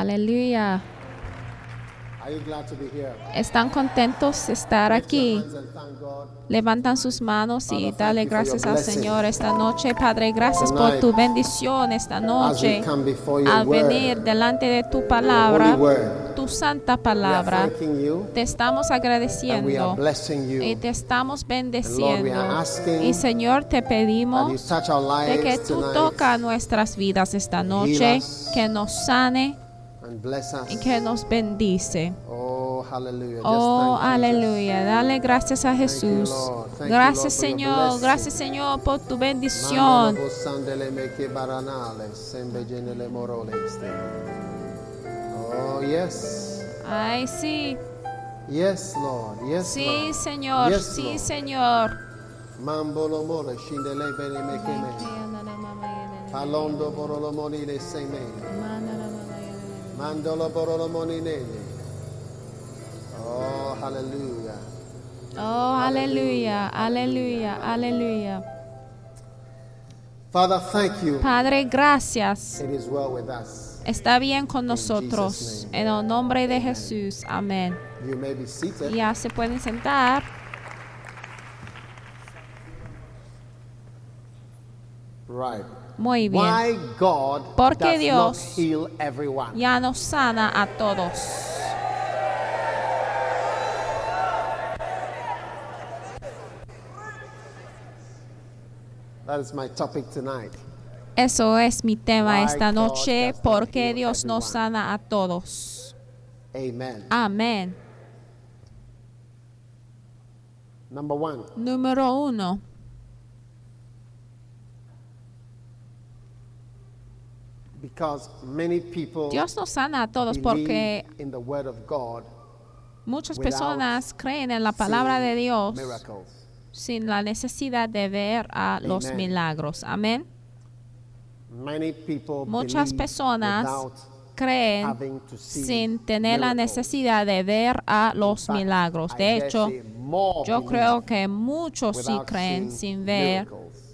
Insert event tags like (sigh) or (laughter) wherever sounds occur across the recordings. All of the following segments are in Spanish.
Aleluya. ¿Están contentos de estar aquí? Levantan sus manos y dale gracias al. Señor esta noche. Padre, gracias por tu bendición esta noche. Al venir delante de tu palabra, tu santa palabra, te estamos agradeciendo y te estamos bendeciendo. Y Señor, te pedimos de que tú toca nuestras vidas esta noche, que nos sane and bless us. y que nos bendice. Oh, hallelujah. Just Oh, aleluya. Dale gracias a Jesús. You, Gracias, Señor. Gracias, Señor, por tu bendición. Este. Oh, yes. Ay, sí. Yes, Lord. Yes, Sí, Lord. Señor. Yes, Sí, Lord. Señor. Mambolo mole, shindele bene me. Palondo borolo monile seme. Mandolo borolo moninene. Oh, hallelujah. Oh, aleluya. Aleluya. Aleluya. Father, thank you. Padre, gracias. It is well with us. Está bien con nosotros. En el nombre de Jesús. Amén. You may be seated. Ya se pueden sentar. Right. Muy bien. Why God ¿Por qué does Dios not heal everyone? Ya nos sana a todos. That is my topic tonight. Eso es mi tema esta noche, porque Dios nos sana a todos. Amen. Amén. Número uno, because many people Dios nos sana a todos porque muchas personas creen en la palabra de Dios sin la necesidad de ver a los milagros. Amén. Many people Muchas personas creen sin tener la necesidad de ver a los milagros. De hecho, yo creo que muchos sí creen sin ver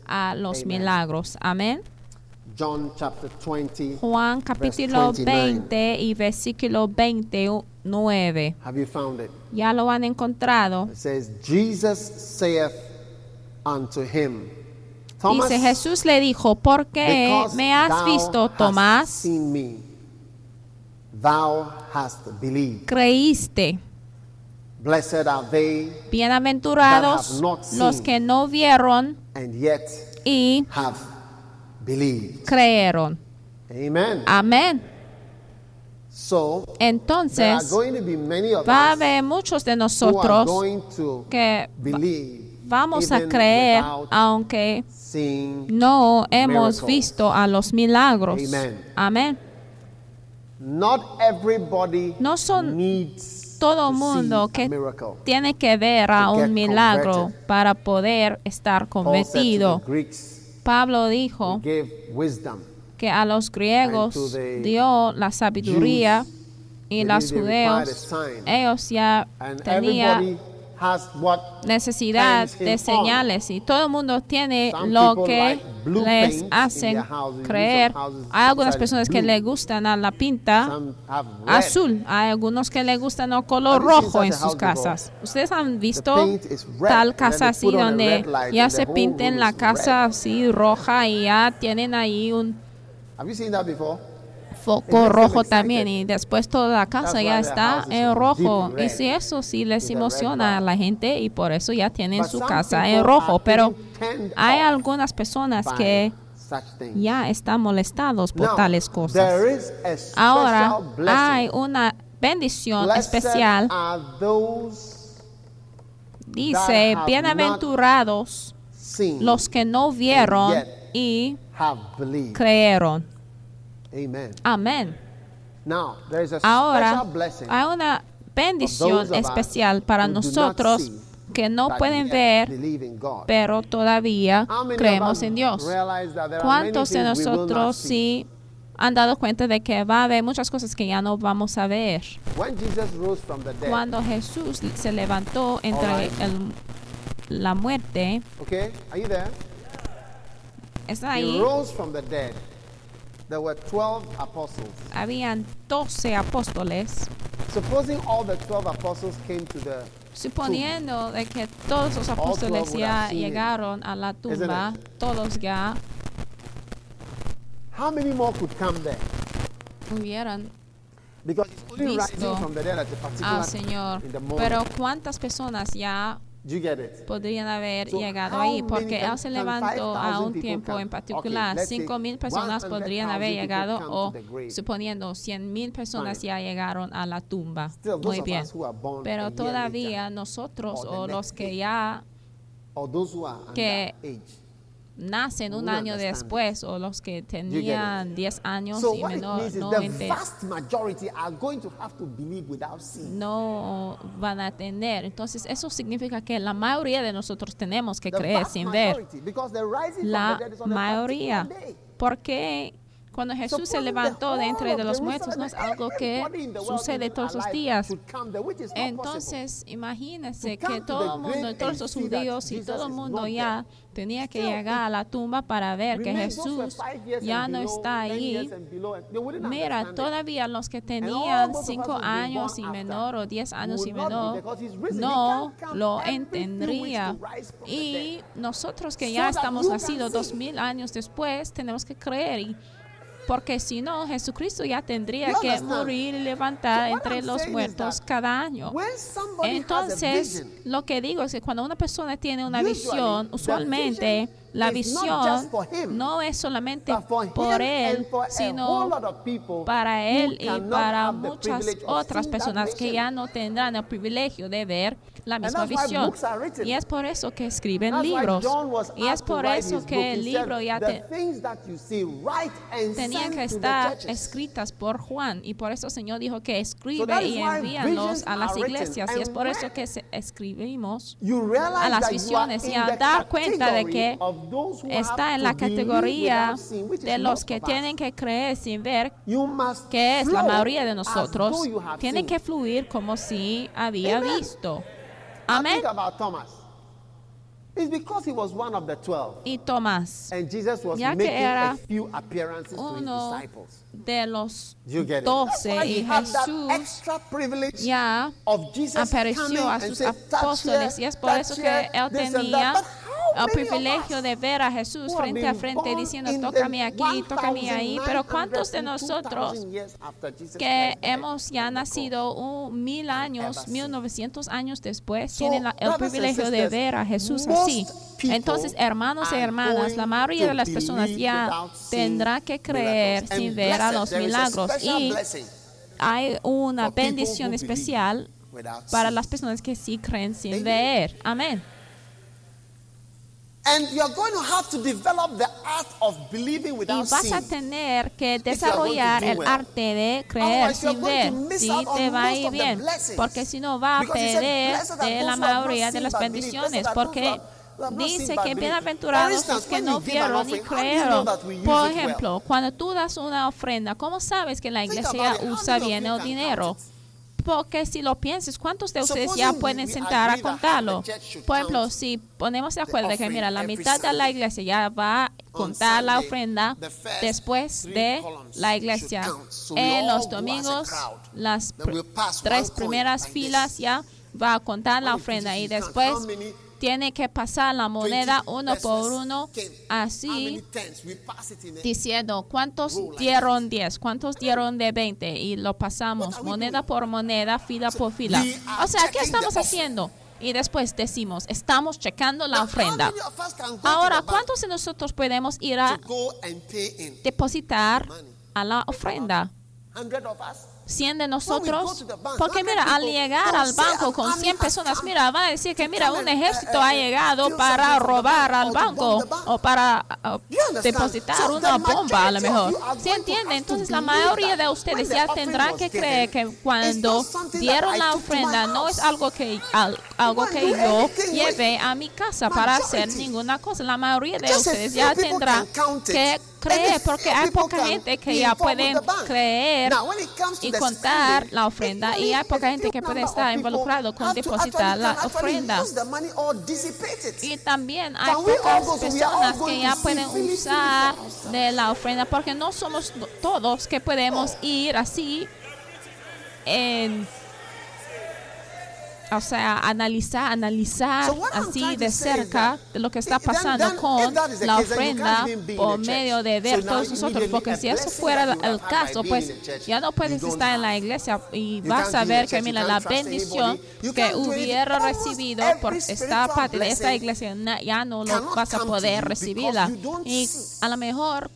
a los milagros. Amén. John chapter 20. Juan capítulo 29. 20 y versículo 29. Have you found it? ¿Ya lo han encontrado? It says, Jesus saith unto him, Thomas, Dice Jesús le dijo, ¿por qué because me has visto, hast Tomás? seen me, thou hast believed. Creíste. Blessed are they Bienaventurados That have not seen. los que no vieron and yet y have believed. creyeron. Amen. Amén. So Entonces, va a haber muchos de nosotros que vamos a creer aunque no hemos miracles. visto a los milagros. Amen. Amén. Not everybody No son needs todo to mundo que tiene que ver a un milagro para poder estar convertido. Pablo dijo que a los griegos dio la sabiduría y los judeos, ellos ya tenían necesidad de señales. Y todo el mundo tiene lo que les hacen creer. Hay algunas personas que le gustan a la pinta azul, hay algunos que le gustan el color rojo en sus casas. ¿Ustedes han visto tal casa así donde ya se pinten la casa así roja y ya tienen ahí un foco rojo también y después toda la casa ya está en rojo. Y si eso sí les emociona a la gente y por eso ya tienen su casa en rojo. Pero hay algunas personas que ya están molestados por tales cosas. Ahora hay una bendición especial. Dice, bienaventurados los que no vieron y creyeron. Amen. Amén. Now, there is a Ahora special blessing hay una bendición especial para nosotros que no pueden ver, pero todavía creemos en Dios. ¿Cuántos de nosotros sí han dado cuenta de que va a haber muchas cosas que ya no vamos a ver? Cuando Jesús se levantó entre el- la muerte, okay, are you there? ¿está He ahí? rose from the dead. There were 12 apostles. Habían 12 apóstoles. Supposing all the 12 apostles came to the Suponiendo de que todos los apóstoles 12 would ya llegaron a la tumba, todos ya How many more could come there? hubieran Because it's only Visto al Señor. in the morning. Pero ¿cuántas personas ya Do you get it? podrían haber llegado ahí? Porque Él se levantó a 5,000 un tiempo en particular. Cinco mil personas 100,000 podrían haber llegado o suponiendo 100 mil personas ya llegaron a la tumba. Muy bien. Pero todavía nosotros o los que ya que. Nacen un año después o los que tenían 10 años So y menor no, no van a tener. Entonces eso significa que la mayoría de nosotros tenemos que The creer sin ver. majority, La mayoría. Porque cuando Jesús se levantó de entre de los muertos no es algo que sucede todos los días. Entonces, imagínense que to todo el mundo, todos los judíos y todo el mundo ya tenía que llegar a la tumba para ver que Jesús ya no está 10 ahí. Mira, todavía los que tenían those of us 5 who've been años y menor o 10 años y menor no lo the Y nosotros que ya estamos nacidos dos mil años después tenemos que creer. y- porque si no, Jesucristo ya tendría You que understand? morir y levantar So entre I'm los muertos cada año. Entonces, vision, lo que digo es que cuando una persona tiene una Usually, visión, usualmente la visión just for him, no es solamente por él, sino para él y para muchas otras personas que ya no tendrán el privilegio de ver la misma visión. Y es por eso que escriben libros. Y es por eso que el libro ya "The te, tenían que estar churches." escritas por Juan y por eso el Señor dijo que escribe y visions a las iglesias y es por eso que escribimos a las visiones y a dar cuenta de que está en la categoría de los que tienen que creer sin ver que es la mayoría de nosotros, tienen que fluir como si había visto. Amén. It's because he was one of the twelve, Y Tomás, and Jesus was Ya que making era a few appearances to his uno disciples. de los doce y Jesús ya of Jesus apareció a sus say, "Touch apóstoles y es por eso que él this and that." tenía el many of privilegio de ver a Jesús frente a frente diciendo tócame aquí, tócame ahí, pero ¿cuántos de 1900, nosotros 2000 years after Jesus que hemos ya nacido un mil años, mil novecientos años después, tienen la- el privilegio de ver a Jesús así. Entonces, hermanos y hermanas, la mayoría de las personas ya tendrá que creer sin ver a los milagros. Y hay una bendición especial para las personas que sí creen sin ver. Amén. And you're going to have to develop the art of believing Y vas a tener que desarrollar el well. arte de creer Otherwise, sin ver. Si te va a ir bien, porque si no va a perder "Blessed are de la mayoría de las bendiciones, porque dice que but believe." bienaventurados los que no vieron ni creyeron. Por ejemplo, cuando tú das una ofrenda, ¿cómo sabes que la iglesia usa bien el dinero? Porque si lo piensas, ¿cuántos de ustedes ya pueden sentar a contarlo? Por ejemplo, si ponemos de acuerdo que, mira, la mitad de la iglesia ya va a contar la ofrenda después de la iglesia. En los domingos, las pr- tres primeras filas ya va a contar la ofrenda y después tiene que pasar la moneda 20 uno por uno, así diciendo cuántos dieron 10, cuántos dieron de 20 y lo pasamos moneda por moneda, fila por fila. O sea, ¿qué estamos haciendo? Y después decimos, estamos checando la ofrenda. Ahora, ¿cuántos de nosotros podemos ir a depositar a la ofrenda? 100 of us? 100 de nosotros, porque 100 mira, al llegar al banco "An con army 100 has personas, mira, van a decir que mira, un and, ejército uh, ha uh, llegado para robar al banco the bank." o para uh, depositar una bomba a lo mejor. you are ¿Sí going to entiende? Entonces la mayoría de ustedes ya tendrán que creer que cuando dieron la ofrenda no es algo que al- algo que yo lleve a mi casa para hacer ninguna cosa. La mayoría de ustedes ya tendrán que creer porque hay poca gente que ya pueden creer y contar la ofrenda y hay poca gente que puede estar involucrado con depositar la ofrenda. Y también hay pocas personas que ya pueden usar de la ofrenda porque no somos todos que podemos ir así en o sea, analizar, analizar So así de cerca de lo que está then- pasando then con la ofrenda por medio de ver todos nosotros, porque si eso fuera el caso, pues ya no puedes estar en la iglesia y vas a ver que mira la bendición que hubiera recibido por esta parte de esta iglesia ya no lo vas a poder recibirla. y a lo mejor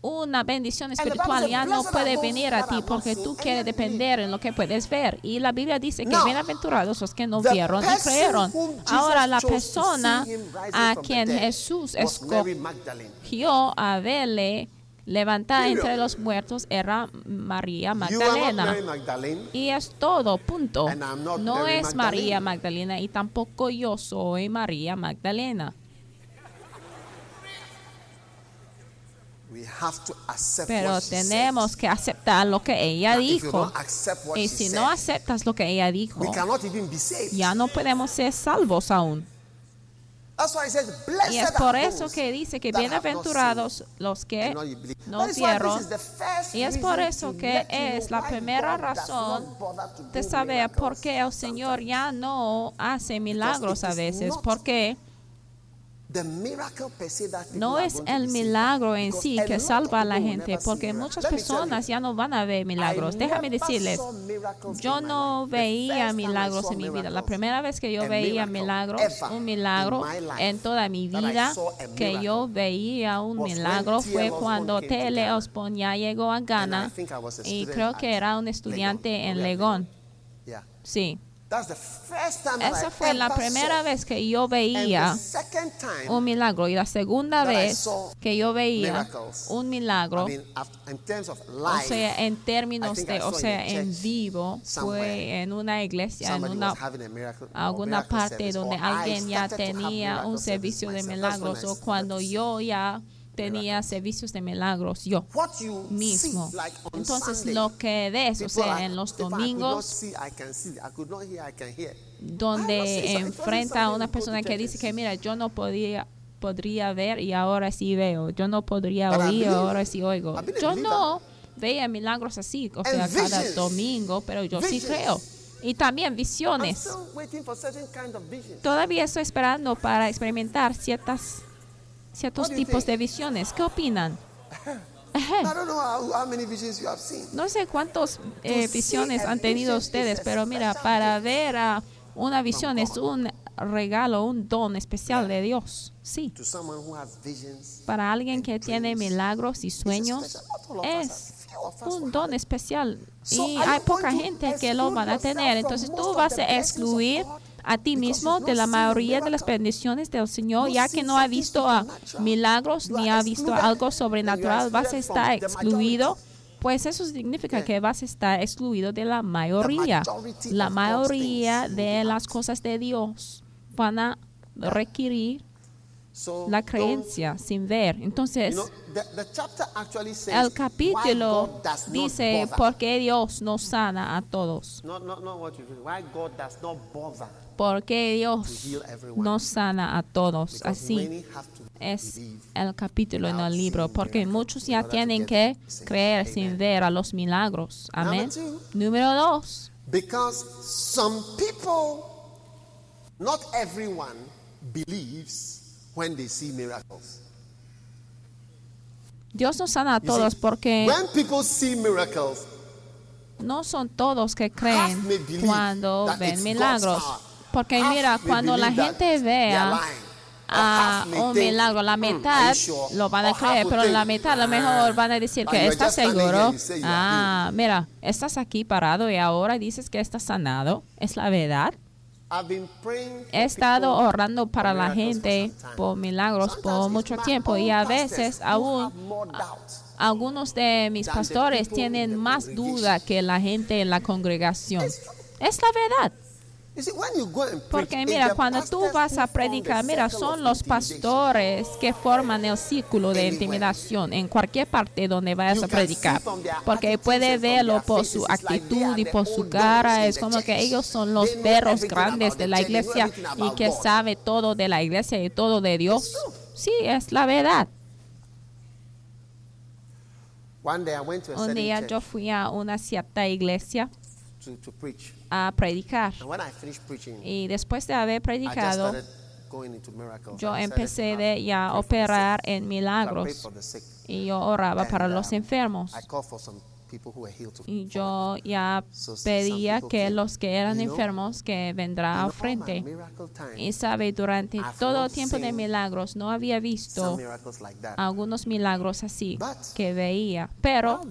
una bendición espiritual ya no "Blessed puede venir a ti porque tú quieres yet believe." depender en lo que puedes ver y la Biblia dice que bienaventurados los que no vieron y creyeron ahora la persona a quien Jesús escogió a verle levantar Period. entre los muertos era María Magdalena. Y es todo, punto. No es María. Magdalena y tampoco yo soy María Magdalena. We have to accept Pero tenemos que aceptar lo que ella dijo. Y si no aceptas lo que ella dijo, ya no podemos ser salvos aún. That's why it says, blessed Y es por eso que dice que bienaventurados los que no vieron. Y es por eso que es la primera razón de saber por qué el Señor ya no hace milagros a veces. Porque The miracle per se that people no es el milagro en sí que salva a la gente, porque muchas personas ya no van a ver milagros. Déjame decirles, yo no veía milagros en mi vida. La primera vez que yo veía milagros, un milagro en toda mi vida que yo veía un milagro fue cuando. Osborne ya llegó a Ghana y creo que era un estudiante en Legón. Sí, Esa fue la primera vez que yo veía un milagro. Y la segunda vez que yo veía un milagro o sea, en términos de, o sea, en vivo, fue en una iglesia, en una alguna parte donde alguien ya tenía un servicio de milagros o cuando yo ya tenía servicios de milagros yo mismo. Entonces lo que ves, o sea, en los domingos donde only enfrenta a una persona que dice que mira, yo no podía podría ver y ahora sí veo, yo no podría oír, believe- ahora sí oigo. Yo no veía milagros así, o sea, cada domingo, pero yo sí creo. Y también visiones. kind of. Todavía estoy esperando para experimentar ciertas ciertos tipos de visiones. ¿Qué opinan? (laughs) No sé cuántas eh, visiones han tenido ustedes, pero mira, para ver a una visión es un regalo, un don especial de Dios. Sí, para alguien que tiene milagros y sueños es un don especial y hay poca gente que lo van a tener. Entonces tú vas a excluir? A ti mismo de la mayoría de las bendiciones del Señor, ya que no ha visto a supernatural. milagros ni ha visto algo sobrenatural, vas a estar excluido. Pues eso significa que vas a estar excluido de la mayoría. La mayoría de las cosas de Dios van a requerir la creencia sin ver. Entonces, el capítulo dice por qué Dios nos sana a todos. Not, not, not what you feel. Why God does not bother. Por qué Dios nos sana a todos. Así es el capítulo en el libro, porque muchos ya tienen que creer sin ver a los milagros. Amén. Número dos, Because some people, not everyone, believes when they see miracles. Dios nos sana a todos porque when people see miracles, no son todos que creen cuando ven milagros. Porque mira, cuando la gente vea a un milagro, la "Hmm, mitad you sure?" lo van a creer, pero la mitad a lo "Ah." mejor van a decir And que estás seguro. Ah, mira, estás aquí parado y ahora dices que estás sanado. ¿Es la verdad? He estado orando para la gente por milagros por mucho tiempo y a veces aún algunos de mis pastores tienen más duda que la gente en la congregación. Es la verdad. Porque mira, cuando tú vas a predicar, mira, son los pastores que forman el círculo de intimidación en cualquier parte donde vayas a predicar. Porque puede verlo por su actitud y por su cara. Es como que ellos son los perros grandes de la iglesia y que sabe todo de la iglesia y todo de Dios. Sí, es la verdad. Un día yo fui a una cierta iglesia. A predicar. Y después de haber predicado, yo empecé de ya a operar en milagros y yo oraba para los um, enfermos. Healed to Y yo ya pedía que los que eran enfermos que vendrá al frente. Y sabe, durante todo tiempo de milagros no había visto miracles like that. algunos milagros así que veía. Pero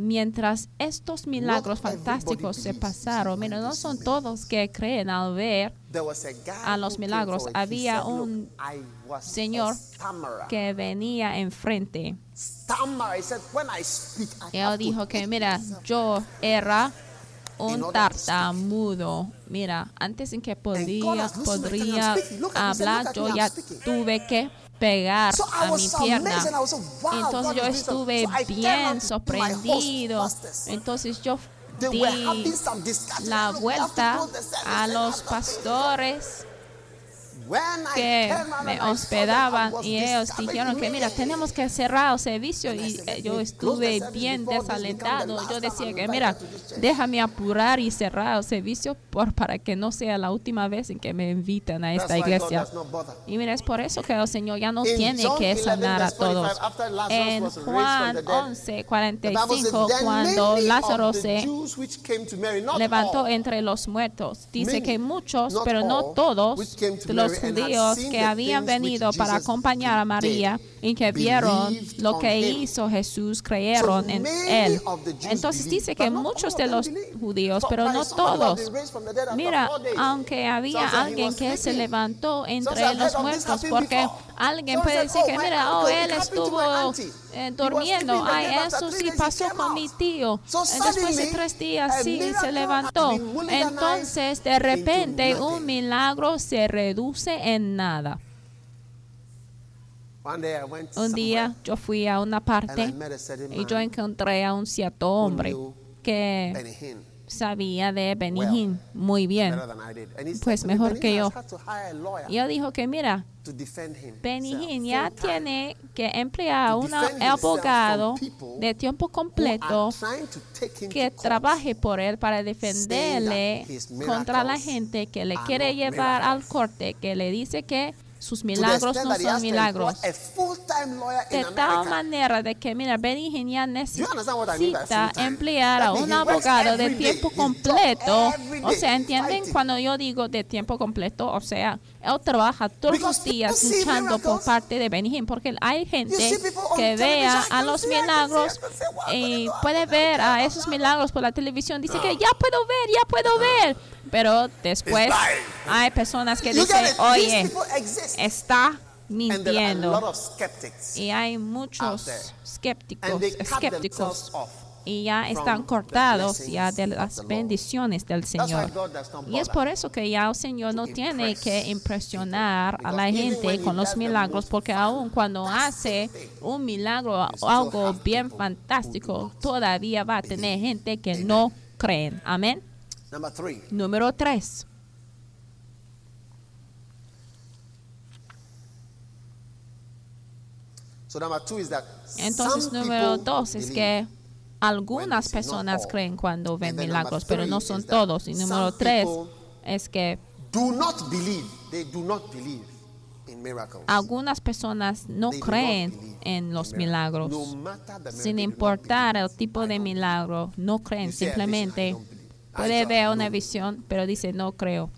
Mientras estos milagros fantásticos se pasaron, mira, no son todos que creen al ver a los milagros, había said, "Look, un señor a stammerer." que venía enfrente. Stammerer. He said, "When I speak, I Él dijo que, mira, myself." yo era un tartamudo. Mira, antes en que podía, podría hablar, yo ya tuve que pegar So a mi so pierna. amazed wow, Entonces yo estuve. So bien sorprendido. Entonces yo di la vuelta a los pastores que me hospedaban y ellos dijeron que mira tenemos que cerrar el servicio y eh, "Let yo estuve bien desalentado yo decía que mira to this church." déjame apurar y cerrar el servicio por para que no sea la última vez en que me invitan a esta iglesia y mira es por eso que el Señor ya no tiene que 11, sanar a verse 45, todos en Juan the dead, 11 The Bible 45 says, "Then cuando Lázaro se levantó entre los muertos. Dice que muchos, pero no todos, los judíos que habían venido para acompañar a María y que vieron lo que hizo Jesús, creyeron en él. Entonces dice que muchos de los judíos, pero no todos. Mira, aunque había alguien que se levantó entre said, "I've los muertos, porque before." alguien puede decir "Oh, que, mira, oh, él estuvo eh, durmiendo, ay, eso sí pasó con mi out." tío. So Después de tres días, sí, se levantó. Entonces, de repente, un milagro se reduce en nada. Un día yo fui a una parte y yo encontré a un cierto hombre que sabía de Benihín muy bien. Pues mejor "Benny que yo. Y él dijo que mira, to defend himself Benihín ya tiene que emplear a un abogado de tiempo completo que trabaje por él para defenderle contra la gente que le quiere llevar al corte, que le dice que sus milagros no son milagros. De tal manera de que, mira, Benny by necesita emplear a un abogado de tiempo completo. O sea, ¿entienden? Cuando yo digo de tiempo completo, o sea, él trabaja todos los días luchando por parte de Benny Hinn, porque hay gente que vea a los milagros y puede ver a esos milagros por la televisión, dice que ya puedo ver, ya puedo ver. Pero después hay personas que dicen, oye, está Mintiendo. Y hay muchos escépticos, y ya están cortados ya de las bendiciones del Señor. Y es por eso que ya el Señor no tiene que impresionar a la gente con los milagros, porque aún cuando hace un milagro o algo bien fantástico, todavía va a tener gente que no creen. Amén. Número 3. So number two is that Entonces, número dos es que algunas personas creen cuando ven milagros, pero no son todos. Y número tres es que do not believe. They do not believe in miracles. Algunas personas no creen en los milagros. Sin importar el tipo de milagro, no creen. Simplemente puede ver una visión, pero dice no creo.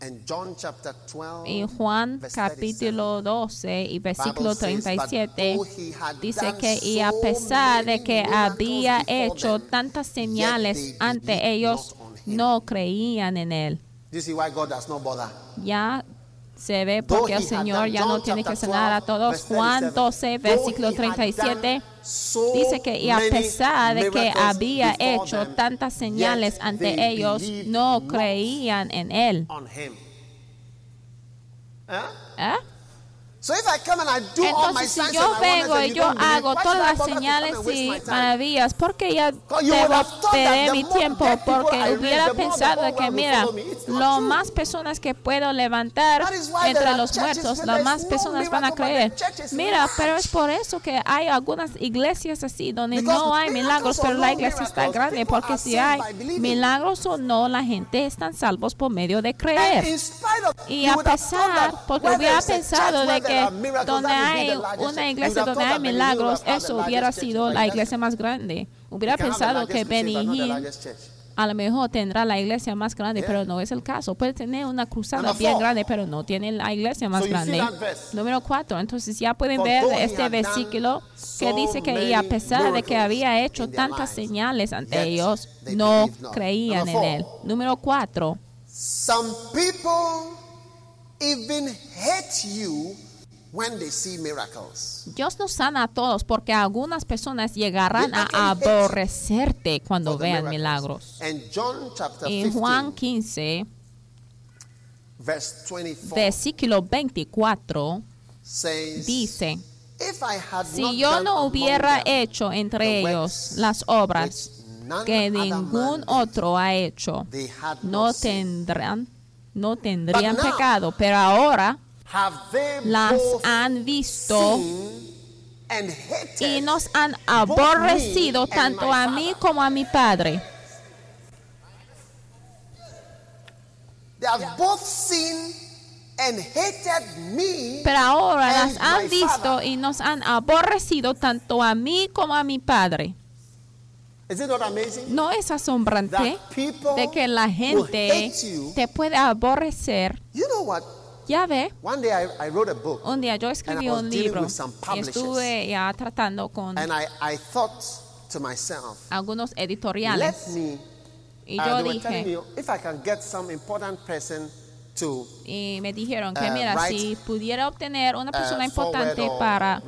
And John chapter 12, En Juan capítulo 12 y versículo Bible says, 37 "But though he had dice que y a pesar de que había hecho tantas señales they ante ellos, not on him." no creían en él. Do you see why God does not bother? Ya se ve porque el Señor ya no tiene que sanar a 12, todos. Juan 37, 12, though versículo he had 37 done so dice que y a pesar de que había hecho tantas señales ante ellos, no creían en él. ¿Eh? Entonces, si yo vengo y yo hago todas I las señales y maravillas, porque ya Because you would debo have thought that perder the mi tiempo, porque hubiera pensado que, mira, lo más personas que puedo levantar entre los muertos, there más personas van a creer. Mira, pero es por eso que hay algunas iglesias así donde no hay milagros, pero la iglesia está grande, porque si hay milagros o no, la gente están salvos por medio de creer. Y a pesar, porque hubiera pensado de there que donde hay una iglesia donde hay milagros, eso hubiera sido la iglesia más grande. Hubiera pensado que Benny a lo mejor tendrá la iglesia más grande, pero no es el caso. Puede tener una cruzada bien grande, pero no tiene la iglesia más grande. Número cuatro. Entonces ya pueden ver este versículo que dice que y a pesar de que había hecho tantas señales ante ellos, no creían en él. Número cuatro. Some people even hate you when they see miracles. Dios nos sana a todos porque algunas personas llegarán a aborrecerte cuando vean miracles. milagros. And John chapter En 15, Juan 15, verse 24 versículo 24, says, dice, If I had not si yo no hubiera hecho entre ellos las obras que ningún otro ha hecho, no tendrán, no tendrían now- pecado. Pero ahora las han visto y nos han aborrecido tanto a mí como a mi Padre. They have both seen and hated me. Pero ahora las han visto y nos han aborrecido tanto a mí como a mi Padre. ¿No es asombrante de que la gente te puede aborrecer? You know what? Ya ve, One day I, I wrote a book un día yo escribí And I was un libro with some y estuve ya tratando con and I, I thought to myself, algunos let editoriales me, y yo dije, me if I can get some important person to y me dijeron que uh, mira, write, si pudiera obtener una persona importante or para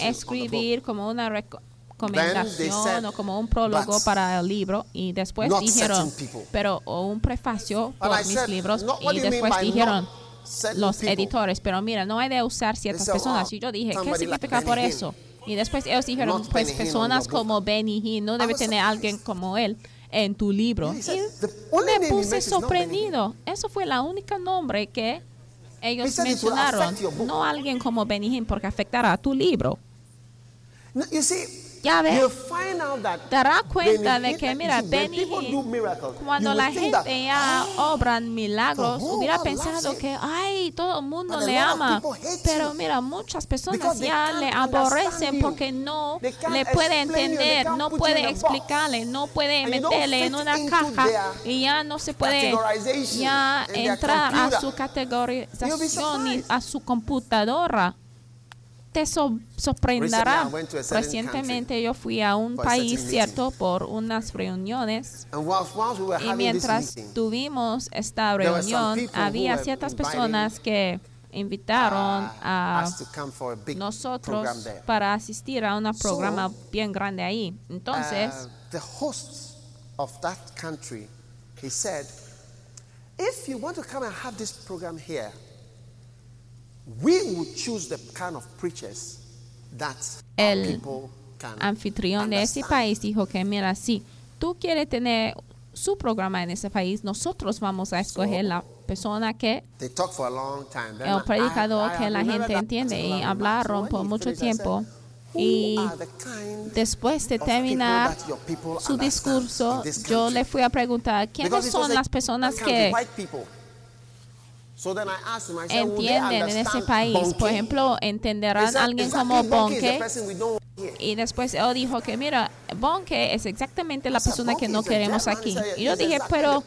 escribir como una recomendación o como un prólogo "But para el libro y después dijeron certain people." pero o un prefacio por mis libros "No, what y después dijeron los people?" editores pero mira no hay de usar ciertas personas. "Oh, y yo dije qué somebody like significa por eso y después ellos dijeron Not pues personas your book." como Benny Hinn no debe tener alguien como él en tu libro. He y said, "The only name me puse mentions is not Benny Hinn." sorprendido. Eso fue la única nombre que ellos mencionaron. no alguien como Benny Hinn porque afectará a tu libro. No, you see, Ya ves. te darás cuenta de que, mira, Benny cuando la gente ya obran milagros, the whole hubiera pensado que, ay, todo el mundo le ama. Pero mira, muchas personas ya le aborrecen porque no le puede entender, no puede explicarle, no puede meterle en una caja y ya no se puede ya entrar a su categorización y a su computadora. Te so- sorprenderá. Recientemente yo fui a un país, cierto, por unas reuniones. Y mientras tuvimos esta reunión, había ciertas personas que invitaron uh, a nosotros para asistir a un programa bien grande ahí. Entonces, Uh, the host of that country, he said, if you want to come and have this program here, we will choose the kind of preachers that our El people can anfitrión de ese understand." país dijo que, mira, si tú quieres tener su programa en ese país, nosotros vamos a escoger la persona que They talked for a long time. Then el predicador que la gente entiende y hablaron por mucho tiempo. "Who Y después de terminar su discurso, yo country?" le fui a preguntar quiénes son las personas que entienden en ese país. Por bunking?" ejemplo, entenderán a alguien "Exactly, como Bonke. person we don't want here." Y después él dijo que, mira, Bonke es exactamente la persona que "Bonke no queremos German." aquí. Y yo "It's dije, pero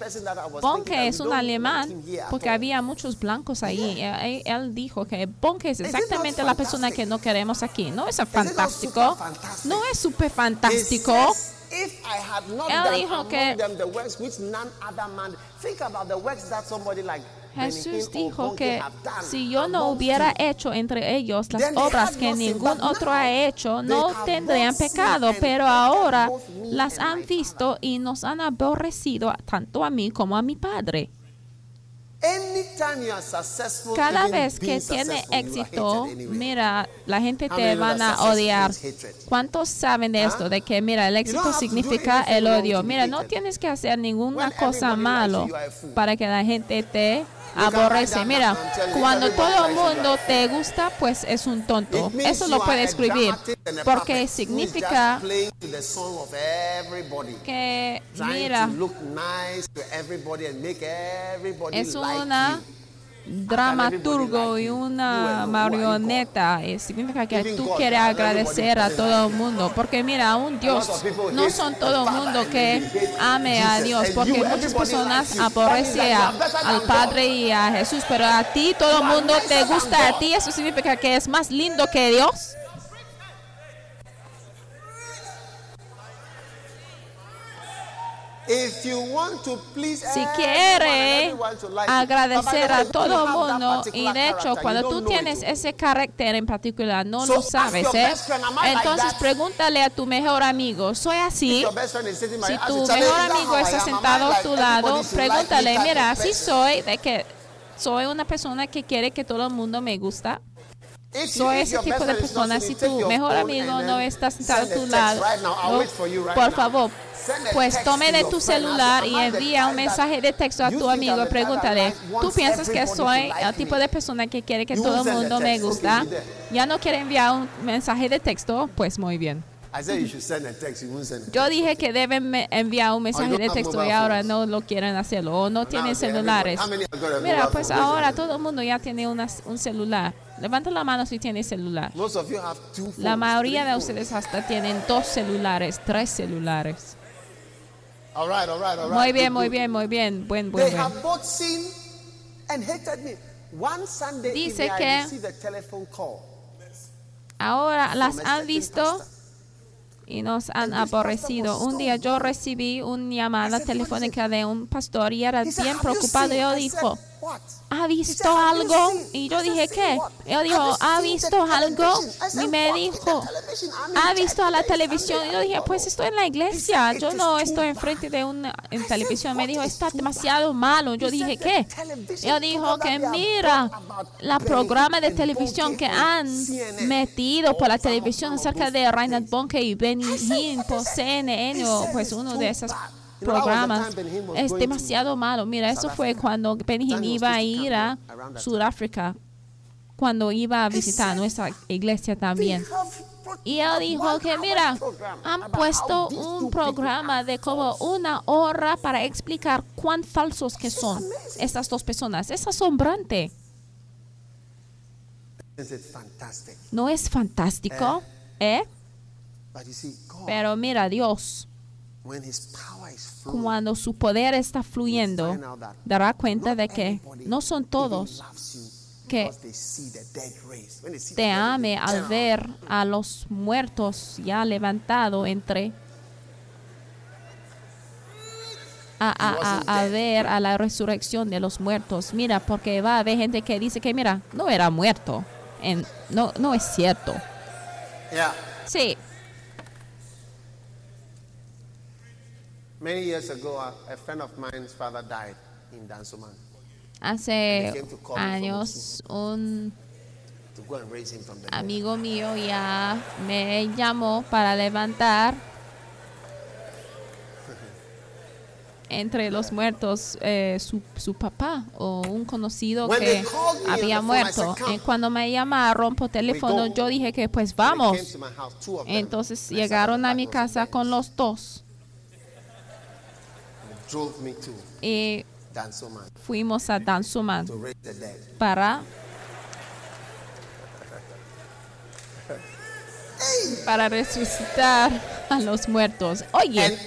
Bonke es un alemán porque all." había muchos blancos ahí. Él, él dijo que Bonke es exactamente la persona que no queremos aquí. ¿No es fantástico? No es súper fantástico. If I had not Él dijo que- Jesús dijo que si yo no hubiera hecho entre ellos las obras que ningún otro ha hecho, no tendrían pecado, pero ahora las han visto y nos han aborrecido tanto a mí como a mi Padre. Cada vez que tiene éxito, mira, la gente te van a odiar. ¿Cuántos saben de esto? De que, mira, el éxito significa el odio. Mira, no tienes que hacer ninguna cosa malo para que la gente te aborrece. Mira, cuando todo el mundo te gusta, pues es un tonto. Eso lo puede escribir porque significa que, mira, es una. Dramaturgo y una marioneta. Eh, significa que tú quieres agradecer a todo el mundo. Porque mira, un Dios no son todo el mundo que ame a Dios. Porque muchas personas aborrecen al Padre y a Jesús. Pero a ti todo el mundo te gusta a ti. Eso significa que es más lindo que Dios. If you want to please Si quiere agradecer a todo el mundo y de hecho cuando tú tienes ese carácter en particular no So lo sabes, ¿eh? Entonces pregúntale a tu mejor amigo, ¿soy así? Si tu you, "Charlie, mejor amigo está sentado a tu lado, pregúntale, mira, person?" soy, de que soy una persona que quiere que todo el mundo me gusta. If ese tipo de friend is not persona. sitting, Si tu mejor amigo no está sentado a tu lado, no, por favor, pues tome to de tu celular y envía un mensaje de texto a tu amigo y pregúntale, ¿tú piensas que soy el tipo de persona que quiere que todo el mundo me gusta? Ya no quiere enviar un mensaje de texto, pues muy bien. Yo dije que deben enviar un mensaje de texto y ahora no lo quieren hacerlo o no tienen celulares. Mira, pues ahora todo el mundo ya tiene una- un celular. Levanta la mano si tiene celular. Most of you have two phones. La mayoría de ustedes hasta tienen dos celulares, tres celulares. All right, all right, all right. Muy bien, muy bien, muy bien. Buen, buen, They buen. have both seen and hated me. One Sunday Dice evening, que- I received a telephone call. Ahora las han visto y nos han aborrecido. Un día yo recibí una llamada I said, "What is telefónica de un pastor y era bien "Have you preocupado. seen?" Y yo dijo? ¿Ha visto said, "Have you algo? seen?" Y yo dije, "See ¿qué? Él dijo, ¿ha visto algo? television?" I said, Y me "What? In the dijo, ¿ha visto a la televisión? Y yo dije, pues estoy en la iglesia. Yo no estoy enfrente de una en televisión. Me "What dijo, está demasiado malo. Yo dije, ¿qué? "The television Él dijo que mira, la programa de televisión que han metido por la televisión acerca de Reinhard. Bonke y Benny Hinn "What por is it?" CNN o pues "It's uno de esos bad." You know, that was the programas es demasiado malo. Mira, eso fue cuando was iba a ir a Sudáfrica cuando iba a visitar nuestra iglesia también. Y él dijo que mira, han puesto un programa de como una hora para explicar cuán falsos que son estas dos personas. Es asombrante. ¿No es fantástico? ¿Eh? God, Pero mira, Dios, cuando su poder está fluyendo, dará cuenta de que no son todos que te ame al ver a los muertos ya levantados entre a, a- a- a ver a la resurrección de los muertos. Mira, porque va a haber gente que dice que mira, no era muerto. En- no, no es cierto. Sí, Many years ago, a, a friend of mine's father died in Dansoman hace años un amigo mío ya me llamó para levantar (laughs) entre los muertos eh, su, su papá o un conocido When que había muerto. Y cuando me llamaron por teléfono, go. yo dije que pues vamos. house. Entonces llegaron a mi casa con los dos. They drove me to. Y fuimos a dead. para para resucitar a los muertos. Oye,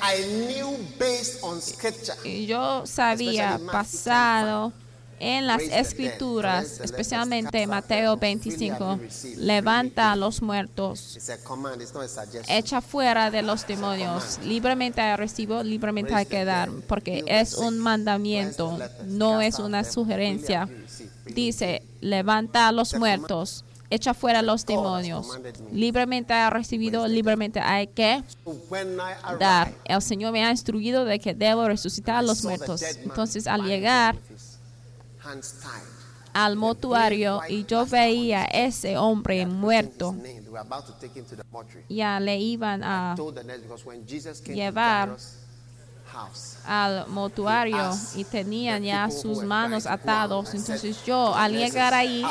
y yo sabía basado en las escrituras, especialmente Mateo 25, levanta a los muertos, echa fuera de los demonios, libremente recibo, libremente hay que dar, porque es un mandamiento, no es una sugerencia. Dice, levanta a los muertos, echa fuera los demonios, libremente ha recibido, libremente hay que dar. El Señor me ha instruido de que debo resucitar a los muertos. Entonces, al llegar with his hands tied. Al mortuario y yo veía a ese hombre muerto, ya le iban a llevar al mortuario y tenían ya sus manos atados. Entonces yo al llegar ahí,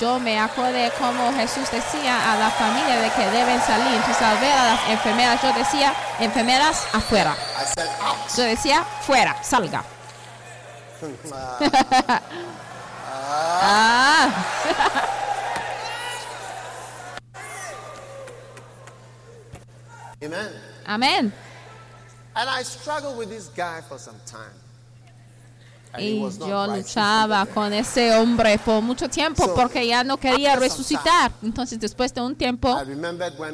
yo me acordé como Jesús decía a la familia de que deben salir. Entonces al ver a las enfermeras, yo decía, enfermeras afuera. I said, out. Yo decía, fuera, salga. Ah, (laughs) Amen. amén. And I struggled with this guy for some time. And he Y yo luchaba con ese hombre por mucho tiempo porque ya no quería resucitar. Entonces después de un tiempo,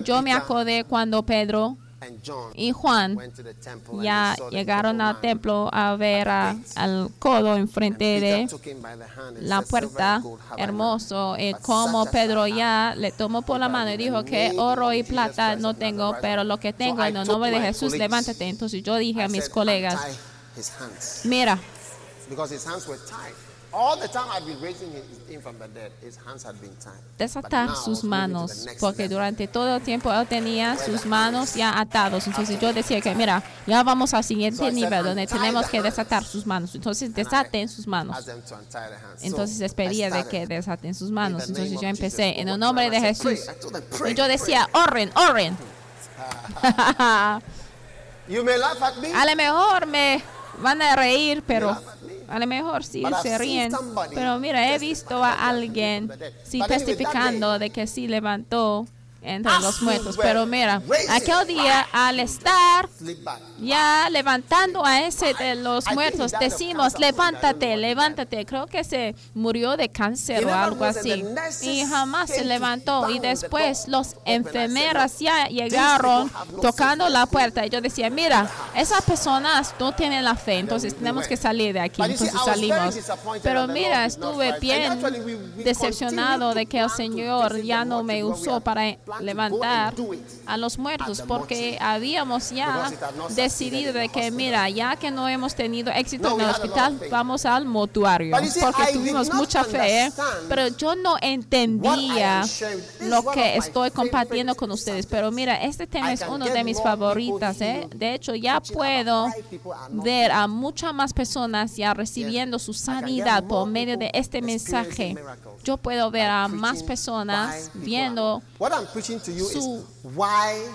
yo me acordé cuando Pedro y Juan ya llegaron al templo a ver a- al codo enfrente de la said, "Silver puerta hermoso y but como Pedro ya le tomó por la mano y dijo que oro y plata no tengo, pero lo que tengo en el nombre de Jesús, levántate. Entonces yo dije a mis colegas, "Untie his hands. mira, Desatar sus manos, porque durante todo el tiempo él tenía sus manos ya atados. Entonces yo decía que, mira, ya vamos al siguiente nivel donde "Untie tenemos que hands." desatar sus manos. Entonces desaten sus manos. Entonces les pedía de que desaten sus manos. Entonces yo empecé en el nombre de. Jesús. I told them, "Pray, Y yo pray." decía, oren, oren. (laughs) A lo mejor me van a reír, pero. A lo mejor sí se ríen. Pero mira, he visto a alguien sí testificando de que sí levantó entre los you muertos. Pero mira, aquel día al estar ya levantando a ese de los muertos, decimos, levántate, levántate. Creo que se murió de cáncer o algo así. Y jamás se levantó. Y después los enfermeras "Look, ya llegaron tocando la puerta. Y yo decía, mira, esas personas no tienen la fe, entonces tenemos que salir de aquí. Entonces salimos. Pero mira, estuve bien decepcionado de que el Señor ya no me usó para levantar a los muertos porque habíamos ya decidido de que mira ya que no hemos tenido éxito en el hospital vamos al mortuario porque tuvimos mucha fe pero yo no entendía lo que estoy compartiendo con ustedes. Pero mira este tema es uno de mis favoritas ¿eh? de hecho ya puedo ver a muchas más personas ya recibiendo su sanidad por medio de este mensaje. yo puedo ver a más personas viendo preaching to you is why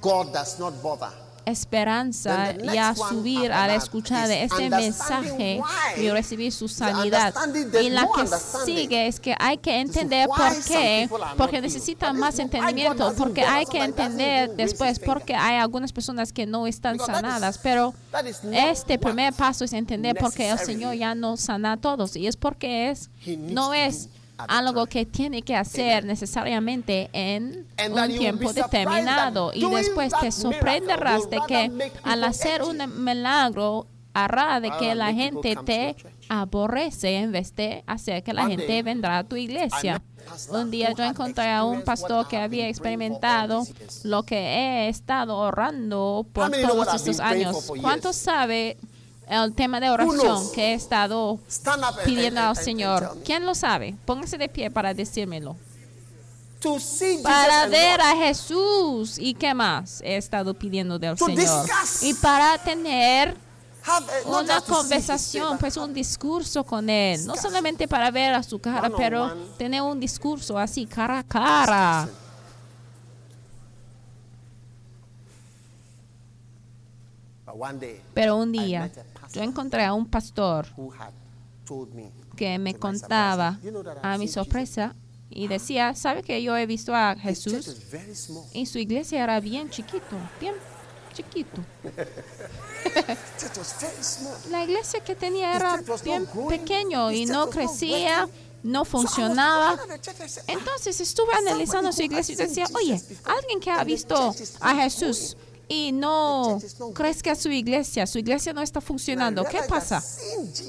God does not bother. esperanza y a subir after al that escuchar de este mensaje y recibir su sanidad. Y la que sigue es que hay que entender por qué, porque necesitan más entendimiento, porque hay que entender después porque hay algunas personas que no están sanadas, pero este primer paso es entender porque el necessarily Señor ya no sana a todos y es porque es no es algo que tiene que hacer Amen. necesariamente en un tiempo determinado y después te sorprenderás de que al hacer un milagro hará de que la gente te aborrece en vez de hacer que la gente vendrá a tu iglesia. Un día yo encontré a un pastor que había experimentado lo que he estado orando por todos estos años. ¿Cuántos sabe el tema de oración que he estado pidiendo al Señor? ¿Quién lo sabe? Póngase de pie para decírmelo. Para ver a Jesús y qué más he estado pidiendo del Señor. Y para tener una conversación, pues un discurso con Él. No solamente para ver a su cara, pero tener un discurso así, cara a cara. Pero un día yo encontré a un pastor que me contaba surprise, "You know that I've a mi sorpresa y decía, ¿sabe que yo he visto a Jesus." His church Jesús? Y su iglesia era bien chiquito, bien chiquito. La iglesia que tenía era bien pequeño y no crecía, no funcionaba. said, "Ah, Entonces estuve analizando su iglesia y decía, oye, alguien que ha visto a Jesús y no crezca su iglesia, su iglesia no está funcionando, ¿qué pasa?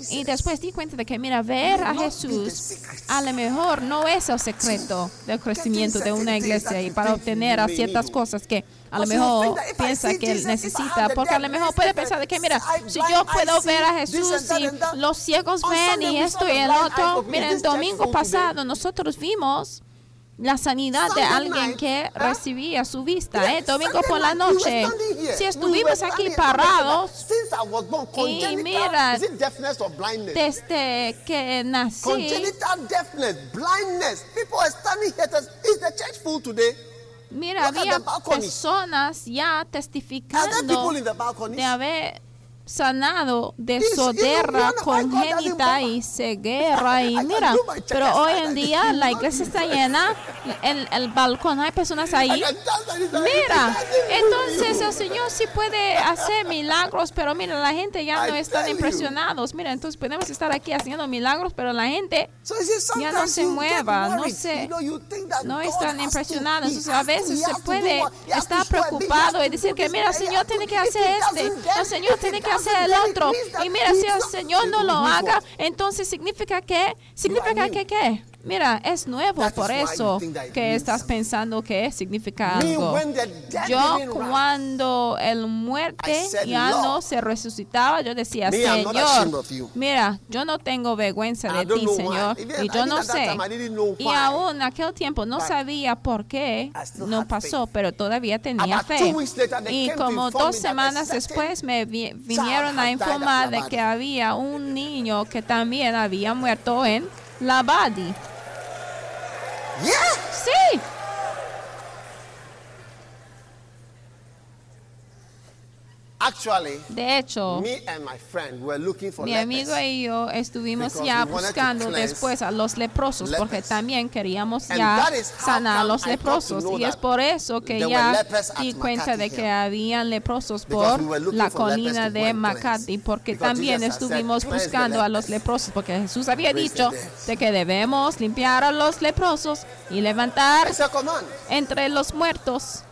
Y después di cuenta de que, mira, ver a Jesús a lo mejor no es el secreto del crecimiento de una iglesia y para obtener a ciertas cosas que a lo mejor piensa que él necesita, porque a lo mejor puede pensar de que, mira, si yo puedo ver a Jesús y los ciegos ven y esto y el otro, mira, el domingo pasado nosotros vimos la sanidad de alguien que recibía su vista, ¿eh? Domingo por la noche. Si estuvimos aquí parados. Y mira, desde que nací, mira, había personas ya testificando de haber sanado de that congénita y ceguera y mira, pero hoy en día la iglesia está llena, el, el balcón hay personas ahí. Mira, entonces el Señor sí puede hacer milagros, pero mira, la gente ya no you. impresionados. Mira, entonces podemos estar aquí haciendo milagros, pero la gente Ya no se mueva, no that no impresionados. he Entonces, a veces se puede estar preocupado y decir que, mira, he Señor tiene que hacer este, el Señor tiene que hacer el otro. Y mira, si el Señor no lo haga, entonces significa que, significa que, ¿qué? Mira, es nuevo, por eso que estás pensando que significa algo. Yo cuando el muerte ya "Lord, no se resucitaba, yo decía, Señor, of you." mira, yo no tengo vergüenza de ti. Señor, y yo no sé. Y aún en aquel tiempo no sabía por qué no pasó, pero todavía tenía fe. Y como dos semanas después me vi- vinieron a informar de Labadi. que había un niño que también había muerto en la Badi. Yeah. Sí. Actually, De hecho, me and my friend were looking for mi amigo y yo estuvimos ya buscando después a los leprosos porque también queríamos And ya sanar a los leprosos. y es por eso que ya di cuenta de que habían leprosos por la colina de. Makati porque Because también Jesus has said, estuvimos "Cleanse the buscando a los lepers." leprosos porque Jesús había dicho de que debemos limpiar a los leprosos y levantar entre los muertos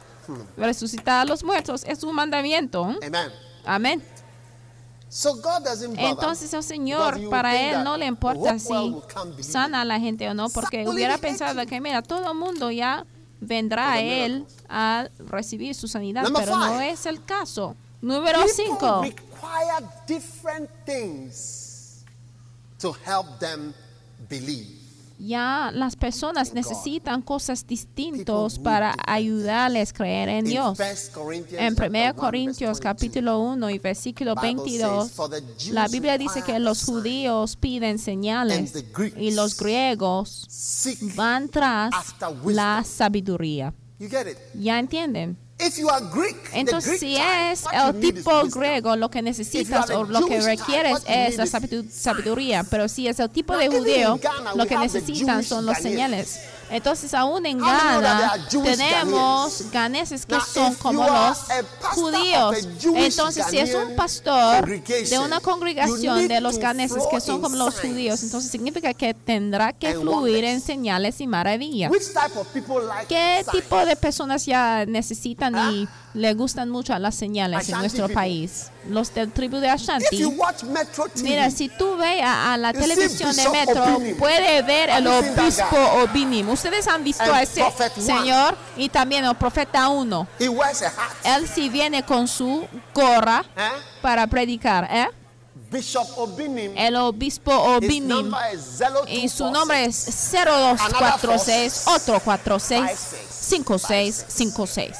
resucitar a los muertos es un mandamiento Amen. amén So God doesn't bother. Entonces el Señor, para Él no le importa si sana a la gente o no, porque hubiera pensado que, mira, todo el mundo ya vendrá a Él a recibir su sanidad, Number pero no es el caso. Número People 5. require different things to help them believe. Ya las personas necesitan cosas distintas para ayudarles a creer en Dios. 1 Corinthians En chapter 1 1, Corintios verse 22, capítulo 1 y versículo Bible 22, says, "For the Jews la Biblia dice que los judíos piden señales y los griegos van tras la sabiduría. ¿Ya entienden? If you are Greek, the Entonces, Greek si es el tipo griego, lo que necesitas o lo the que requieres es la sabiduría, pero si es el tipo de judío, lo que the necesitan son los señales. Entonces, aún en Ghana tenemos ganeses que son como los judíos. Entonces, si es un pastor de una congregación de los ganeses que son como los judíos, entonces significa que tendrá que fluir en señales y maravillas. Which type of people like ¿Qué tipo de personas ya necesitan y le gustan mucho las señales en Ashanti nuestro people. país? Los del tribu de Ashanti. TV, Mira, si tú ves a, a la televisión de Metro, Obinim. puede ver el Have obispo Obinim. Ustedes han visto And a ese señor y también el profeta uno. Él sí viene con su gorra Eh? para predicar, ¿eh? Bishop Obinim. El obispo Obinim. number is 0246. Y su nombre es 0246 otro 46 5656.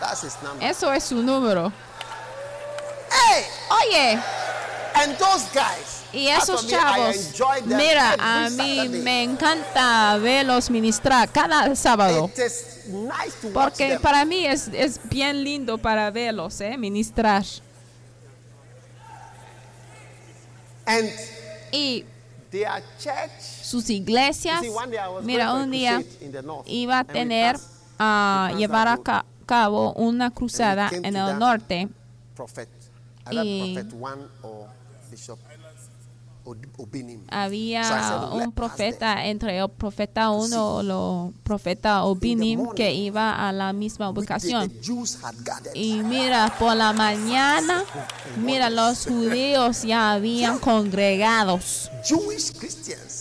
That's his number. Eso es su número. Hey, Oye, and those guys. y esos me, chavos, mira, a mí Saturday. me encanta verlos ministrar cada sábado. Nice Porque para mí es, es bien lindo para verlos, ¿eh? Ministrar. And Y their church, sus iglesias, see, mira, un día iba a tener a llevar a road. Ca- cabo una cruzada en el norte Y- había So I said, "Let un profeta entre el profeta uno o el profeta Obinim que iba a la misma ubicación. Y mira, por la mañana, mira, los judíos ya habían congregados.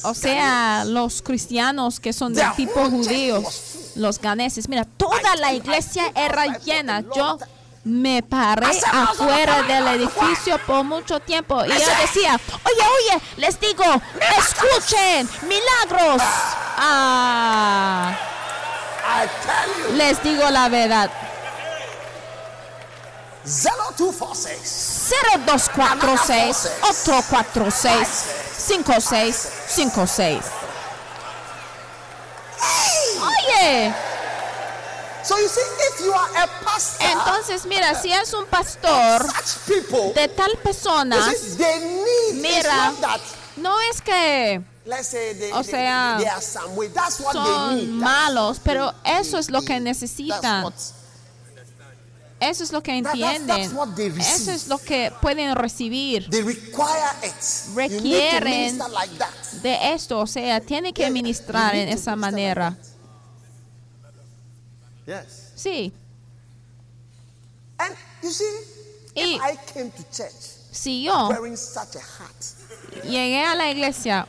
O sea, los cristianos que son del tipo judíos, los ganeses. Mira, toda la iglesia era llena. Yo me paré afuera del edificio por mucho tiempo y yo decía, oye, oye, les digo, escuchen, milagros. Ah, you, les digo la verdad. 0246. 0246 846 5656. Oye, So you see, if you are a pastor, entonces mira, si es un pastor such people, de tal you personas, see, they need. It's Mira. that. no es que Let's say they, O sea, they are some way. That's what they son need. Malos, pero eso es lo que necesitan. eso es lo que entienden. Eso es lo que pueden recibir Requieren like de esto, o sea, tiene que ministrar en esa manera. that. Yes. Sí, And you see, Y- if I came to church si yo wearing such a hat llegué a la iglesia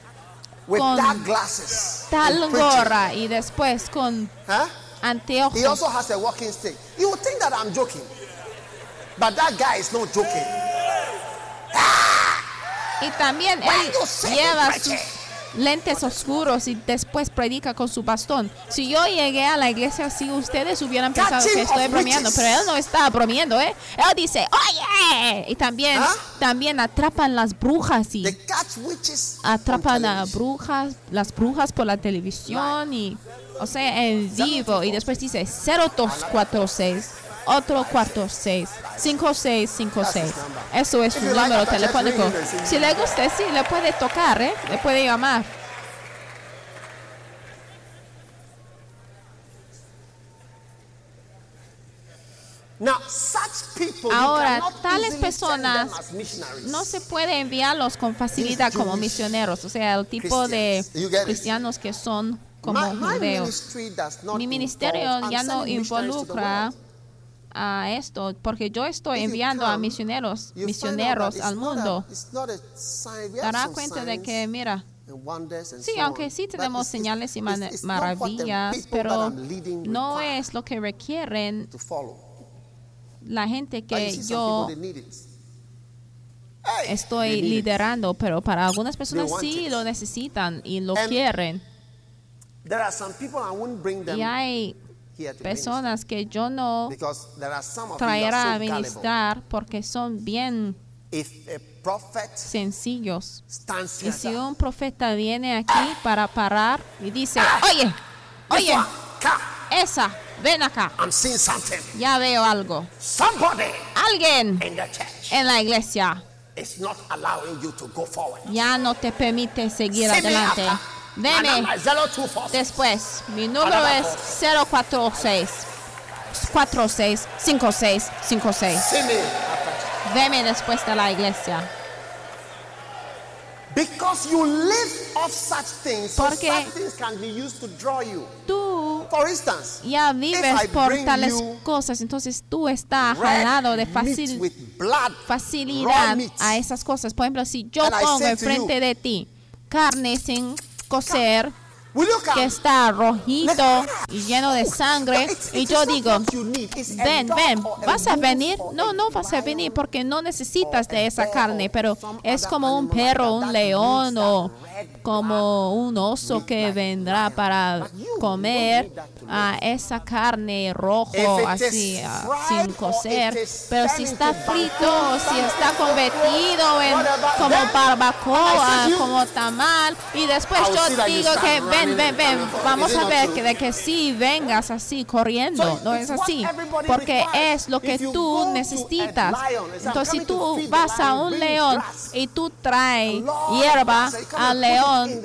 with Con dark glasses, tal preaching, gorra y después con huh? He anteojos. also has a walking stick. You would think that I'm joking, but that guy is not joking. Y también él lleva sus lentes oscuros y después predica con su bastón. Si yo llegué a la iglesia así, ustedes hubieran pensado que estoy bromeando, pero él no está bromeando, ¿eh? Él dice, oye, y también, ¿Ah? también atrapan las brujas y atrapan a brujas, las brujas por la televisión y, o sea, en vivo. Y después dice 0246, otro 46, 5656. Eso es su número telefónico. sing Si le gusta, sí, le puede tocar, ¿eh? Le puede llamar. Ahora, tales personas. No se puede enviarlos con facilidad como misioneros, o sea, el tipo de cristianos que son como judeos. Mi ministerio ya no involucra. A esto, porque yo estoy enviando a misioneros, misioneros al mundo. Dará cuenta de que, mira, sí, aunque sí tenemos señales y maravillas, pero no es lo que requieren la gente que yo estoy liderando, pero para algunas personas sí lo necesitan y lo quieren. There are some people I wouldn't bring them. Y hay personas que yo no traerá a ministrar porque son bien sencillos. Y si un profeta viene aquí para parar y dice, oye, oye, esa, ven acá, ya veo algo. Alguien en la iglesia ya no te permite seguir adelante. 0246. después. Mi número es 046 46 56 56. See me after. Veme después de la iglesia. Because you live off such things, so Porque- such things can be used to draw you. Tú For instance, ya vives por tales cosas, entonces tú estás jalado de facil, blood, facilidad a esas cosas. Por ejemplo, si yo pongo enfrente you, de ti carne sin cocer, will you que está rojito y lleno de sangre, y yo digo, ven, ven, ¿vas a venir? No, no vas a venir porque no necesitas de esa carne, pero es como un perro, un león o como un oso que vendrá para comer a esa carne rojo así ah, sin cocer, pero si está frito o si está convertido en como barbacoa, como tamal y después yo digo que ven, ven, ven, ven. Vamos a ver que de que sí vengas así corriendo. No es así. Porque es lo que tú necesitas. Entonces, si tú vas a un león y tú traes hierba al león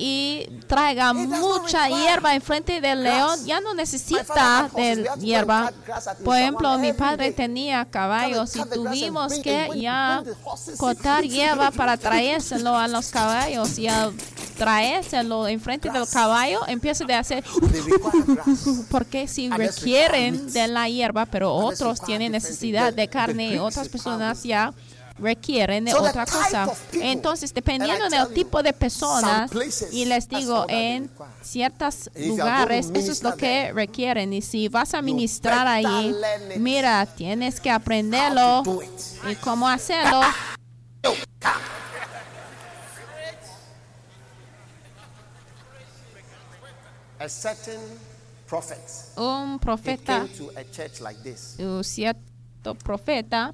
y traiga mucha hierba enfrente del león, ya no necesita de hierba. Por ejemplo, mi padre tenía caballos y tuvimos que ya cortar hierba para traérselo a los caballos y al traérselo enfrente del caballo. Empieza a hacer (laughs) porque si requieren de la hierba, pero otros tienen necesidad de carne y otras personas ya requieren de otra cosa. Entonces, dependiendo del tipo de personas, y les digo, en ciertos lugares, eso es lo que requieren. Y si vas a ministrar ahí, mira, tienes que aprenderlo y cómo hacerlo. Un profeta, un cierto profeta,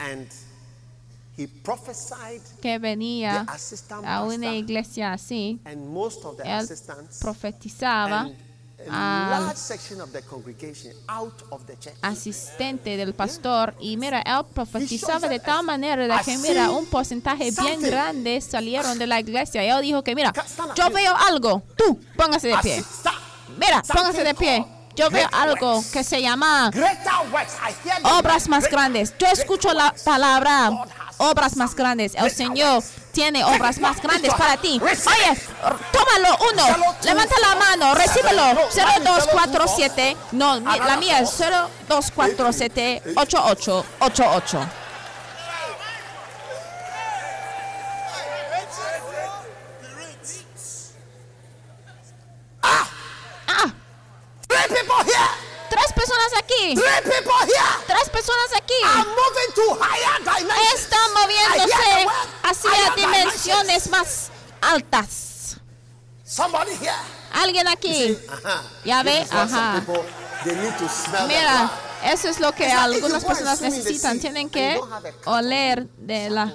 que venía a una iglesia así, él profetizaba al asistente del pastor y mira, él profetizaba de tal manera de que mira, un porcentaje bien grande salieron de la iglesia. Y él dijo que mira, yo veo algo, tú póngase de pie, mira, póngase de pie. Yo veo algo que se llama obras más grandes. Yo escucho la palabra obras más grandes. El Señor tiene obras más grandes para ti. Oye, tómalo uno. Levanta la mano, recíbelo. 0247. No, la mía es 0247 8888. Ah. Ah. Tres personas aquí. Tres personas aquí. Están moviéndose hacia dimensiones más altas. Alguien aquí. Ya ve, ajá. Mira, eso es lo que algunas personas necesitan. Tienen que oler de la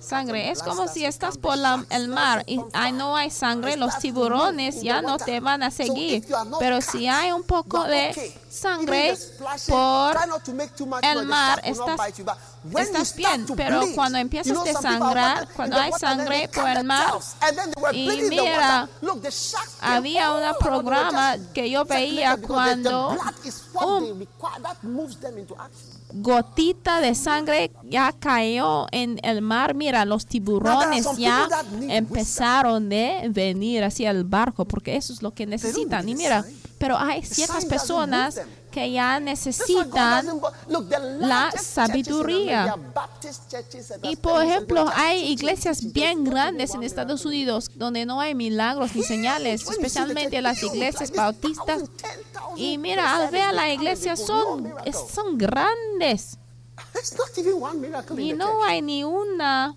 sangre. Es como si estás por el mar y no hay sangre, los tiburones ya no te van a seguir. Pero si hay un poco de sangre por el mar, estás, estás bien. Pero cuando empiezas a sangrar, cuando hay sangre por el mar, y mira, había un programa que yo veía cuando un gotita de sangre ya cayó en el mar. Mira, los tiburones ya empezaron de venir hacia el barco porque eso es lo que necesitan. Y mira, pero hay ciertas personas que ya necesitan la sabiduría. Y por ejemplo, hay iglesias bien grandes en Estados Unidos donde no hay milagros ni señales, especialmente las iglesias bautistas. Y mira, al ver a la iglesia son, son grandes. Y no hay ni una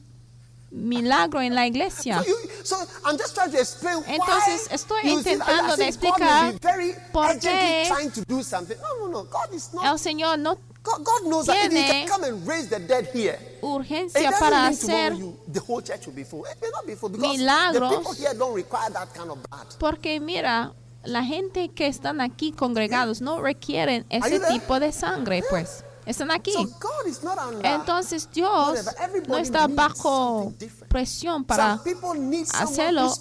milagro en la iglesia. Entonces estoy intentando de explicar por qué el Señor no tiene urgencia para hacer milagros porque mira la gente que están aquí congregados no requieren ese tipo de sangre pues están aquí. Entonces Dios no está bajo presión para hacerlo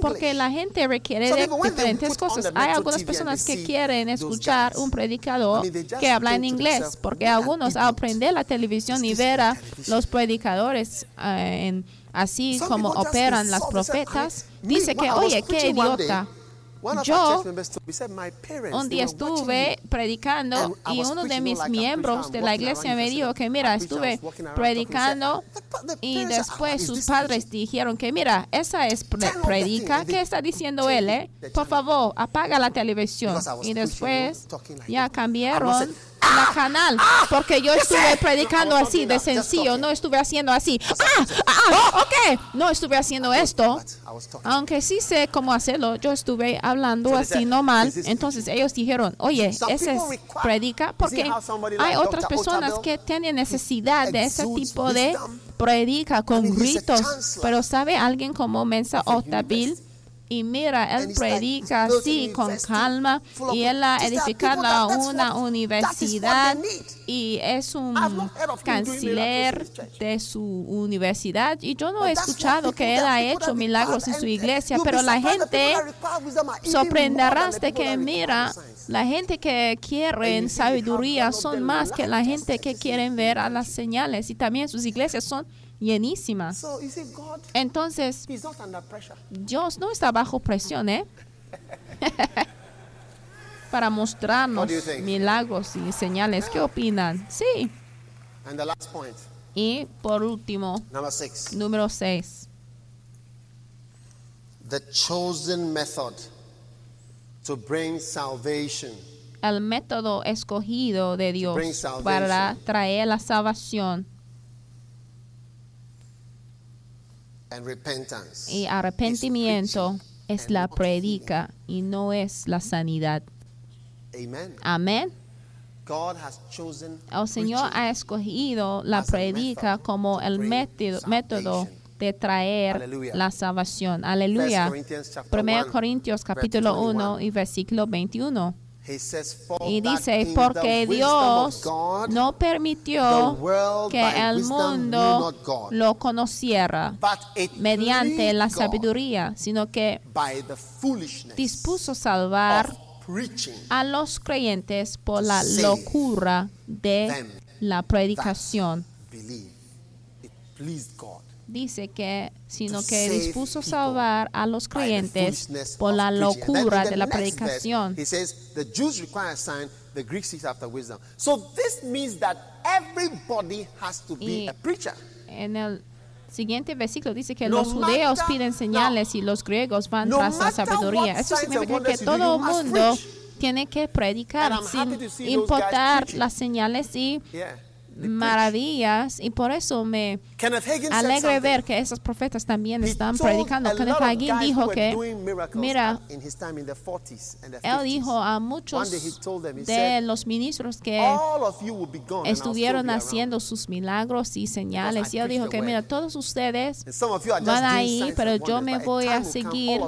porque la gente requiere de diferentes cosas. Hay algunas personas que quieren escuchar un predicador que habla en inglés porque algunos al la televisión y ver a los predicadores eh, así como operan las profetas, dice que, oye, qué idiota. Yo un día estuve predicando y uno de mis miembros de la iglesia me dijo que mira, estuve predicando y después sus padres dijeron que mira, esa es predica, ¿qué está diciendo él? Eh? Por favor, apaga la televisión. Y después ya cambiaron la canal, porque yo estuve predicando así de sencillo, no estuve haciendo así. Ah, ah, ah, ok, no estuve haciendo esto, aunque sí sé cómo hacerlo, yo estuve hablando así normal. Entonces ellos dijeron, oye, ese es predica, porque hay otras personas que tienen necesidad de ese tipo de predica con gritos, pero sabe alguien como Mensa Otabil Y mira, él predica así con calma y él ha edificado una universidad y es un canciller de su universidad y yo no he escuchado que él ha hecho milagros en su iglesia, pero la gente sorprenderás de que mira, la gente que have sabiduría son más que la gente que quieren ver a las señales y también sus iglesias son llenísimas. So you see, God, Entonces. Dios no está bajo presión, ¿eh? (laughs) Para mostrarnos milagros y señales. ¿Qué opinan? Sí. Y por último, número 6. the chosen method to bring salvation. El método escogido de Dios para traer la salvación and repentance. Y arrepentimiento es la predica y no es la sanidad. Amén. El Señor ha escogido la predica como el método, de traer la salvación. Aleluya. Corinthians chapter 1 1, Corintios capítulo 21. 1 y versículo 21. Y dice, porque Dios no permitió que el mundo lo conociera mediante la sabiduría, sino que dispuso salvar a los creyentes por la locura de la predicación. Dice que, sino que dispuso salvar a los creyentes por la locura de la verse, predicación. He says, The Jews require a sign, the Greeks seek after wisdom. So this means that everybody has to be Y- a preacher. En el siguiente versículo dice que No los judeos matter- piden señales y los griegos van No tras la sabiduría. Eso significa que todo must mundo tiene que predicar sin importar las señales y Yeah. maravillas. Y por eso me Something. ver que esos profetas también están predicando. a Kenneth Hagin dijo que, mira, in his time in the 40s and the él 50s. dijo a muchos de los ministros que estuvieron haciendo sus milagros y señales. Y él dijo que, mira, todos ustedes van ahí, signs pero yo me voy a seguir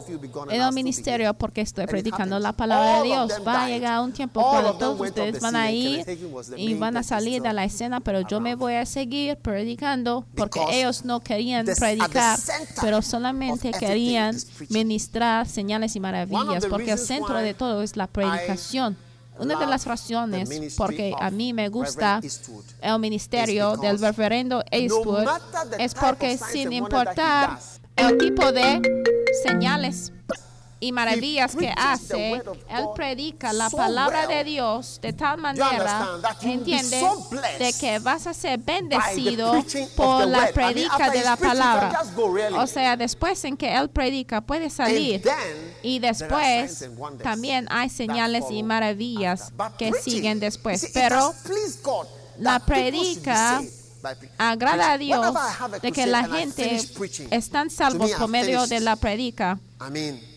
en el ministerio porque estoy predicando la palabra de Dios. Va a llegar un tiempo cuando todos ustedes van a ir y van a salir de la escena, pero yo me voy a seguir predicando porque ellos no querían predicar, pero solamente querían ministrar señales y maravillas, porque el centro de todo es la predicación. Una de las razones porque a mí me gusta el ministerio is del reverendo Eastwood es porque sin importar el tipo de señales y maravillas que hace, él predica la palabra de Dios de tal manera, understand that you will be entiende, so blessed de que vas a ser bendecido por la predica de la palabra. O sea, después en que él predica puede salir. Y después también hay señales y maravillas que siguen después. Pero la predica agrada a. Dios de que la gente salvos me, por medio de la predica.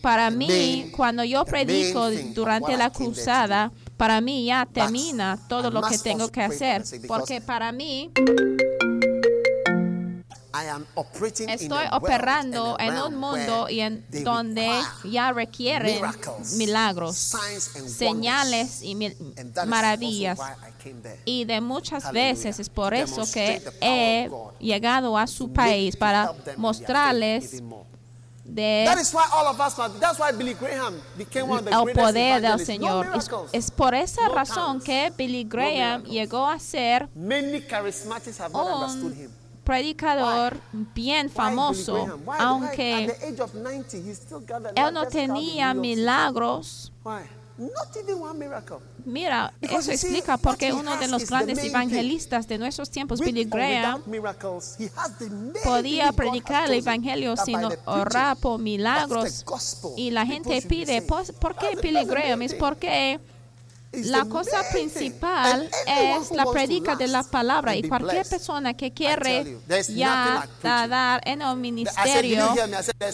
Para mí, cuando yo predico durante la cruzada, para mí ya termina todo lo que tengo que hacer. Porque para mí estoy operando en un mundo y en donde ya requieren miracles, milagros, señales y maravillas. Y de muchas veces es por eso que he llegado a su país para mostrarles de el poder del Señor. Es, es por esa razón que Billy Graham llegó a ser un predicador bien famoso, aunque At the age of 90, he still got the él no tenía milagros. Mira, eso explica por qué uno de los grandes evangelistas de nuestros tiempos, Billy Graham, podía predicar el evangelio sin orar por milagros. Y la gente pide. ¿por, qué Billy Graham? Es porque la cosa principal es la predica de la palabra. y cualquier persona que quiere ya dar en el ministerio,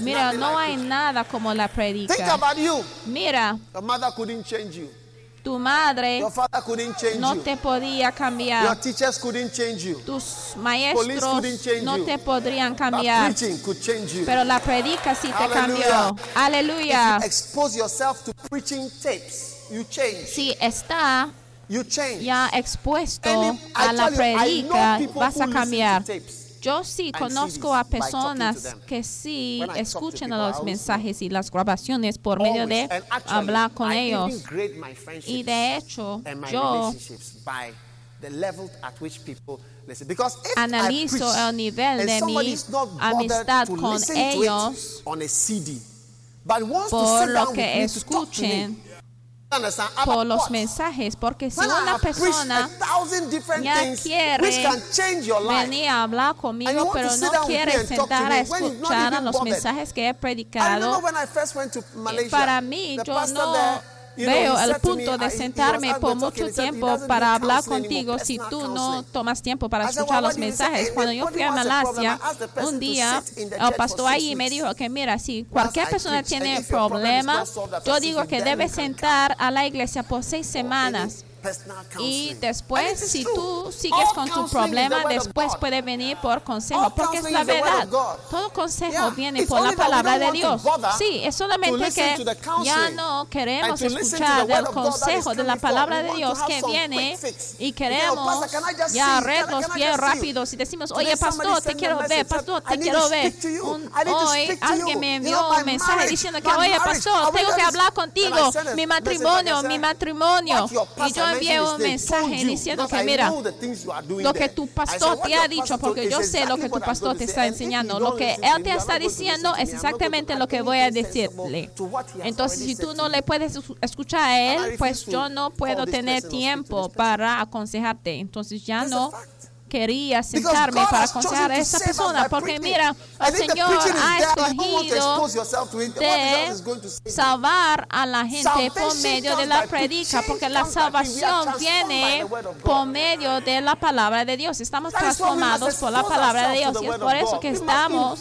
mira, no hay nada como la predica. Mira, tu madre no te podía cambiar. Tus maestros no te podrían cambiar. Pero la predica sí te cambió. Aleluya. Si está ya expuesto a la predica, vas a cambiar. Yo sí conozco a personas que sí escuchan los mensajes y las grabaciones por medio de hablar con ellos. Y de hecho, yo analizo el nivel de mi amistad con ellos por lo que escuchen por los mensajes, porque si una persona ya quiere venir a hablar conmigo, pero no quiere sentar a escuchar los mensajes que he predicado, eh, para mí yo no Veo el punto de sentarme por mucho tiempo para hablar contigo si tú no tomas tiempo para escuchar los mensajes. Cuando yo fui a Malasia, un día el pastor ahí me dijo que mira, si cualquier persona tiene problema, yo digo que debe sentar a la iglesia por seis semanas y después, si tú sigues con tu problema, después puede venir por consejo, porque es la verdad. Todo consejo viene por la palabra de Dios. Sí, es solamente que ya no queremos escuchar el consejo de la palabra de Dios que viene y queremos ya arreglos bien rápidos y decimos, oye, pastor, te quiero ver, pastor, te quiero ver. Un, hoy alguien me envió un mensaje diciendo que, oye, pastor, tengo que hablar contigo, mi matrimonio, mi matrimonio. Y yo envié un mensaje diciendo que mira, lo que tu pastor te ha dicho, porque yo sé lo que tu pastor te está enseñando, lo que él te está diciendo es exactamente lo que voy a decirle. Entonces, si tú no le puedes escuchar a él, pues yo no puedo tener tiempo para aconsejarte. Entonces, ya no quería sentarme para aconsejar a esta persona, porque mira, el Señor ha escogido salvar a la gente por medio de la predica, porque la salvación viene por medio de la palabra de Dios. Estamos transformados por la palabra de Dios y es por eso que estamos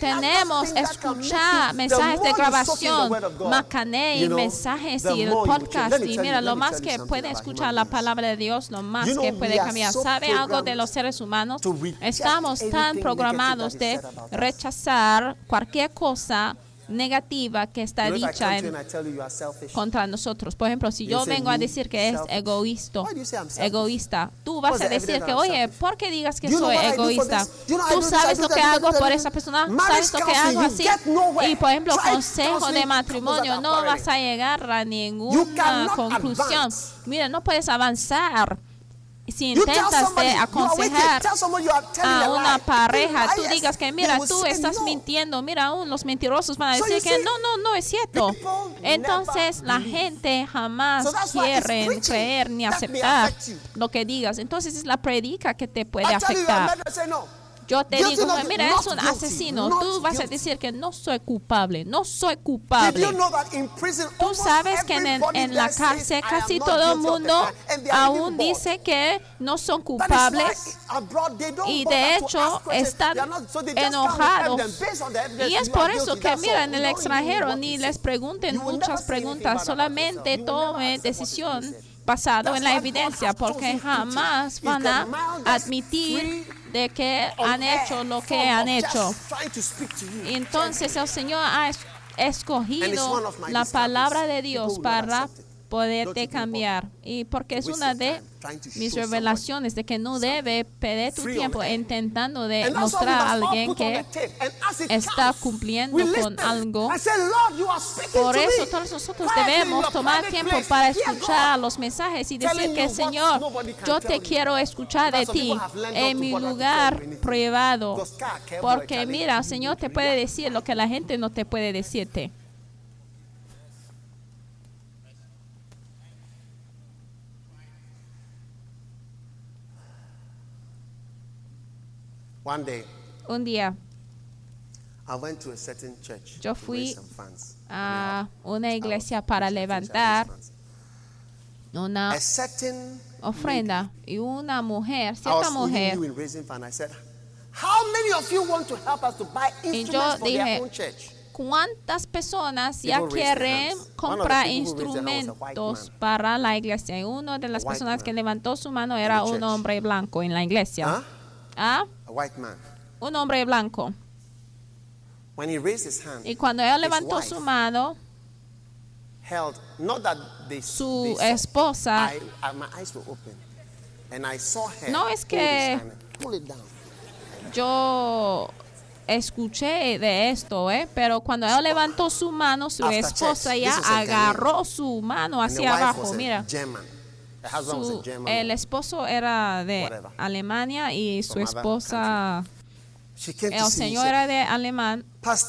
tenemos escuchar mensajes de grabación, macané y mensajes y el podcast. Y mira, lo más que puede escuchar la palabra de Dios, lo más que puede cambiar. ¿Sabe algo de los seres humanos? Estamos tan programados de rechazar cualquier cosa negativa que está dicha contra nosotros. Por ejemplo, si yo vengo a decir que es egoísta, egoísta, tú vas a decir que, oye, ¿por qué digas que soy egoísta? Tú sabes lo que hago por esa persona, sabes lo que hago así. Y por ejemplo, consejo de matrimonio, no vas a llegar a ninguna conclusión. Mira, no puedes avanzar si intentas eh, de aconsejar a una pareja, tú digas que mira, tú estás mintiendo, mira, aún los mentirosos van a decir que no, no, no es cierto. Entonces la gente jamás quiere creer ni aceptar lo que digas. Entonces es la predica que te puede afectar. Yo te digo, eh, mira, es un asesino. Tú vas a decir que no soy culpable, no soy culpable. Tú sabes que en, la cárcel casi todo el mundo aún dice que no son culpables y de hecho están enojados. Y es por eso que, mira, en el extranjero ni les pregunten muchas preguntas, solamente tomen decisión basado en la evidencia, porque jamás van a admitir de que han hecho lo que han hecho. Entonces el Señor ha escogido la palabra de Dios para poderte cambiar. Y porque es una de mis revelaciones de que no debe perder tu tiempo intentando de mostrar a alguien que está cumpliendo con algo. Por eso todos nosotros debemos tomar tiempo para escuchar los mensajes y decir que Señor, yo te quiero escuchar de ti en mi lugar privado. Porque mira, Señor te puede decir lo que la gente no te puede decirte. One day, Un día I went to a certain church Yo to fui raise some funds. a una iglesia para levantar una ofrenda y una mujer, cierta mujer, you in raising funds. I said, How many of you want to help us to buy yo instruments for dije, their own church? ¿Cuántas personas ya quieren comprar instrumentos para la iglesia? Y una de las personas que levantó su mano era un hombre blanco en la iglesia. Huh? ¿Ah? A white man. Un hombre blanco. When he raised his hand, Y cuando él his levantó wife su mano, held, not that they, su they saw, esposa I, I- my eyes were open. And I saw her No, es que- pull it down. yo escuché de esto, ¿eh? Pero cuando él levantó su mano, su After esposa church, ya agarró su mano hacia abajo. Mira, German. Su- el esposo era de Whatever. Alemania y su esposa, el señor era de alemán,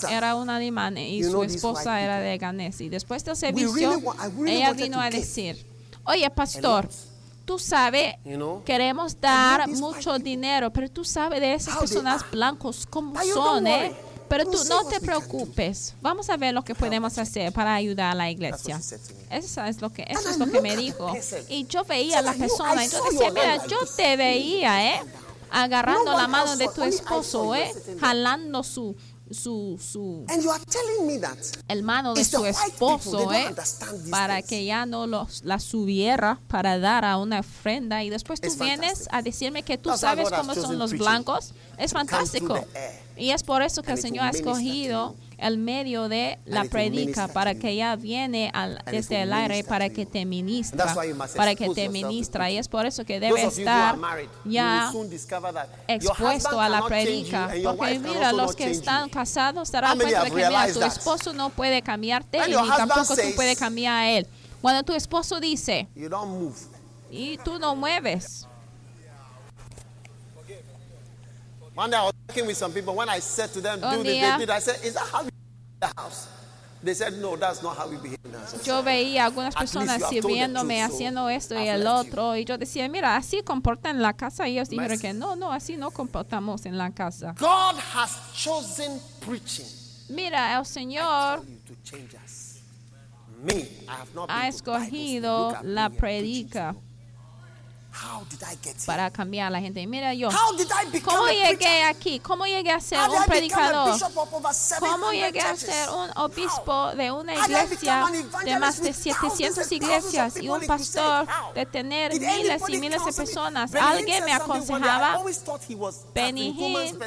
era un alemán y su esposa era de ganés. Y después del servicio, ella vino a decir, oye, pastor, tú sabes, You know? queremos dar mucho dinero, pero tú sabes de esas personas blancos cómo son, ¿eh? Pero tú no te preocupes. Vamos a ver lo que podemos hacer para ayudar a la iglesia. Eso es lo que, eso And es lo que me dijo. Y yo veía a la Tell her, "You, persona I y yo saw decía, mira, yo te veía, ¿eh? Agarrando la mano de tu esposo, ¿eh? Jalando su, su, su, And you are telling me that el mano de su esposo, ¿eh? Para que ya no los, la subiera para dar a una ofrenda y después tú vienes a decirme que tú sabes cómo son los blancos. Es fantástico. Y es por eso que el Señor ha escogido el medio de la predica para que ella viene al- desde el aire para que te ministra, para que te ministra. Y es por eso que debe estar ya expuesto a la predica. Porque mira, los que están casados darán cuenta de que mira, tu esposo no puede cambiarte When y your tampoco tú puedes cambiar a él. Cuando tu esposo dice y tú no mueves. One day I was working with some people. When I said to them, do this, día- they did. I said, is that how in the house? They said, no, that's not how we behave in the house. I said, Yo veía algunas personas you sirviéndome, haciendo esto y el you. otro. Y yo decía, mira, así comporta en la casa. Y ellos dijeron que no, no, así no comportamos en la casa. God has chosen preaching Mira, el Señor you. Me, I have not ha escogido la predica to you. How did I get here? Para cambiar a la gente. Mira yo, How did I become ¿cómo llegué aquí? ¿Cómo llegué a ser How did un I become a predicador? bishop of over 700 ¿Cómo llegué a ser un obispo How? de una iglesia de más de with thousands 700 and thousands iglesias y un pastor de tener miles y miles de personas? Alguien me aconsejaba, always thought he was Benny Hinn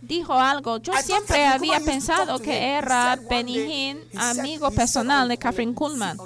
dijo algo. Yo siempre había pensado que era Benny Hinn, amigo personal on- de Catherine Kuhlman.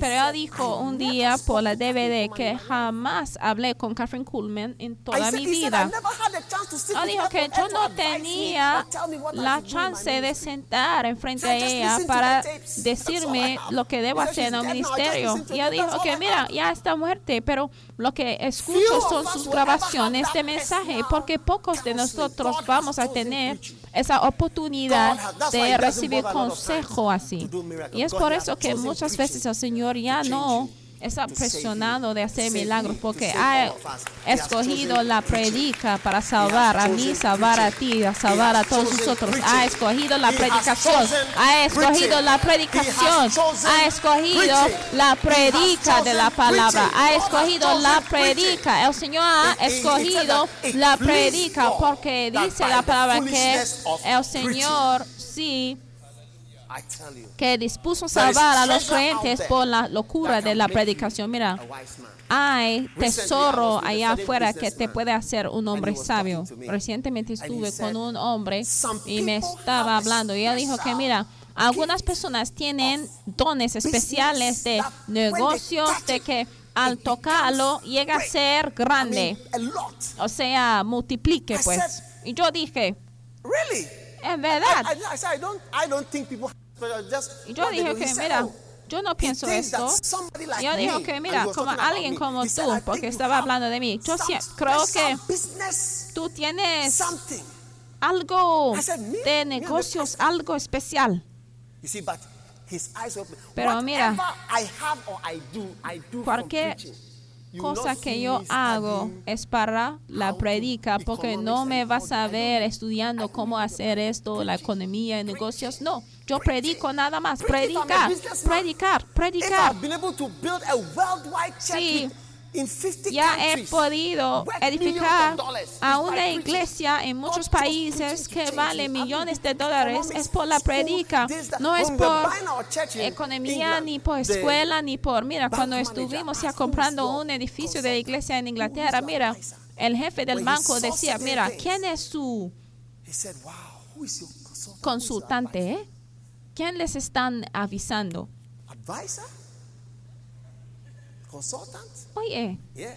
Pero dijo "I un día por la DVD que in my life." jamás hablé con Catherine Kuhlman en toda mi he said, "I vida. never had a chance to sit No dijo que yo no tenía la chance de ministry." sentar enfrente a "Just ella para decirme have." lo que debo hacer en el "She's dead now. Just ministerio. Y ella it. dijo que mira, have." ya está muerte, pero lo que escucho son us sus grabaciones de mensaje, porque pocos de nosotros vamos a tener esa oportunidad de recibir consejo así. Y es por eso que muchas veces el Señor ya no. Está presionado de hacer milagros porque ha escogido la predica para salvar a mí, salvar a ti, a salvar a todos nosotros. Ha escogido la predicación, ha escogido la predicación, ha escogido la predica de la palabra, ha escogido la predica. El Señor ha escogido la predica porque dice la palabra que el Señor sí que dispuso salvar a los creyentes por la locura de la predicación. Mira, hay tesoro allá afuera que te puede hacer un hombre sabio. Recientemente estuve con un hombre "Some y me estaba hablando y él dijo que mira, algunas personas tienen dones especiales de negocios de que al tocarlo llega a ser grande, o sea, multiplique pues. Y yo dije, en verdad. Y yo dije que mira, "Oh, yo no pienso esto. Yo dijo me," que mira, como alguien como tú, "I porque estaba you hablando de mí. Yo creo que tú tienes algo I said, "Me? Me, de negocios, pastor." algo especial. You see, but his eyes open. Pero mira, I have or I do, I do from cualquier cosa que yo hago es para la predica, porque no me vas a ver estudiando cómo hacer esto, la economía y negocios. No, yo predico nada más. Predicar, predicar, predicar. Sí. with in 50 Ya he podido edificar a una iglesia en muchos países que vale millones de dólares. Es por la predica, no es por economía, ni por escuela, ni por... Mira, cuando estuvimos ya comprando "Who's your un edificio de iglesia en Inglaterra, mira, advisor?" el jefe del banco decía, mira, ¿quién es su consultante? eh? ¿Quién les están avisando? advisor? Consultant? Oye, Yeah.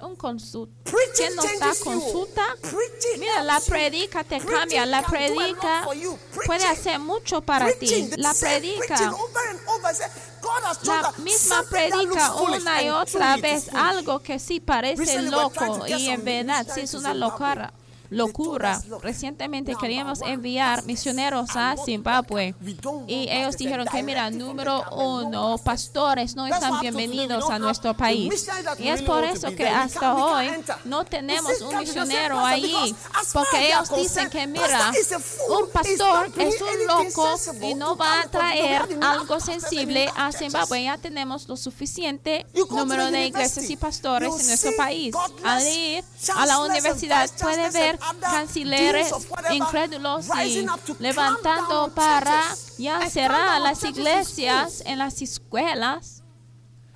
un consult Preaching ¿Quién nos da consulta? Preaching Mira, la predica te Preaching cambia, la predica puede hacer mucho para ti. Preaching, La predica, la misma predica una y otra vez algo que sí parece loco y en verdad sí es una locura. Locura. Recientemente queríamos enviar misioneros a Zimbabue y ellos dijeron que mira, número uno, pastores no están bienvenidos a nuestro país. Y es por eso que hasta hoy no tenemos un misionero "Pastor, ahí because as far porque ellos dicen que mira, un pastor es un loco y no va a traer algo sensible a. Zimbabue. Ya tenemos lo suficiente número de iglesias y pastores en nuestro país. Al ir a la universidad puede ver cancilleres incrédulos y levantando para ya cerrar las iglesias en las escuelas.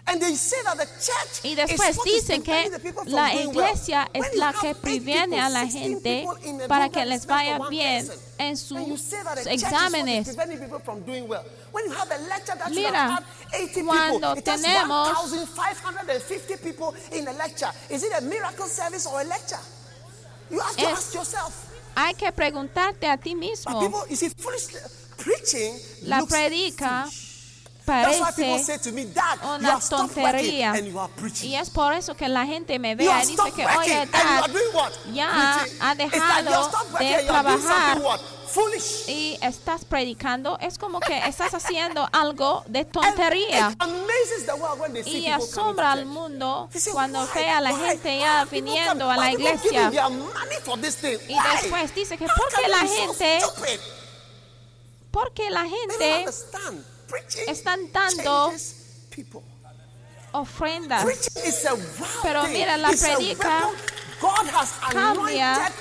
And they say that the church Y después dicen que la iglesia es la que previene a la 16 gente para que les vaya bien en sus exámenes. preventing people from doing well. When you have a lecture that should Mira, have had 80 cuando tenemos- Es-. Hay que preguntarte a ti mismo. La predica parece una tontería. Y es por eso que la gente me ve y dice que, oye, Dad, ya ha dejado de trabajar. Foolish. y estás predicando, es como que (laughs) estás haciendo algo de tontería. Y asombra al mundo cuando "Why? ve a la gente ya viniendo a la iglesia. Y después dice que How ¿por qué can la gente, porque la gente están dando ofrendas? Pero mira, la predica cambia.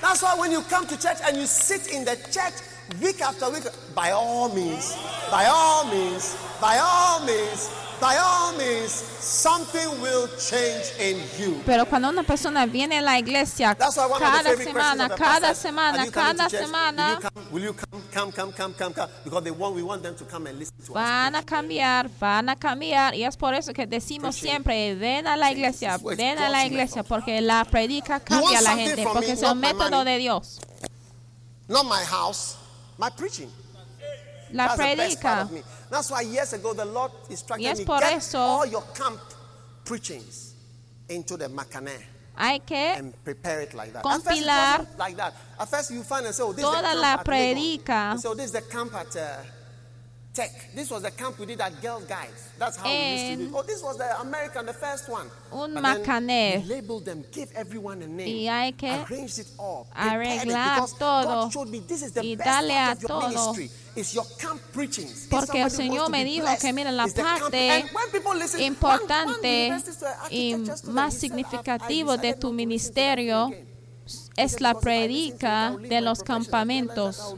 That's why when you come to church and you sit in the church week after week, by all means, by all means, by all means, by all means, something will change in you. Pero cuando una persona viene a la iglesia cada semana, cada semana, cada semana, Will you come? Will you come? Come, come, come, come, come. Because they want, we want them to come and listen to us. van a cambiar, van a cambiar. Y es por eso que decimos siempre, ven a la iglesia, ven a la iglesia, porque la predica cambia a la gente, porque es my método de Dios. Not my house, my preaching. La That's the best part predica. of me. That's why years ago the Lord instructed me por get eso- all your camp preachings into the Macaneh Hay que and prepare it like that. compilar At first it wasn't like that. At first you find and say, oh, this is the camp la at predica. Say, oh, this is the camp at uh, Tech. This was the camp we did at Girl Guides. That's how we used to do it. En Oh, this was the American, the first one. un But we labeled them, give everyone a name. Y hay que Arranged it all. it, arreglar because todo God showed me this is the y best a of your todo. ministry. It's your camp preachings. Porque el Señor me dijo que mira la parte listen, importante y más he said, "I've- I significativo de tu ministerio again." He es la "Because if I listen to it, predica de los campamentos.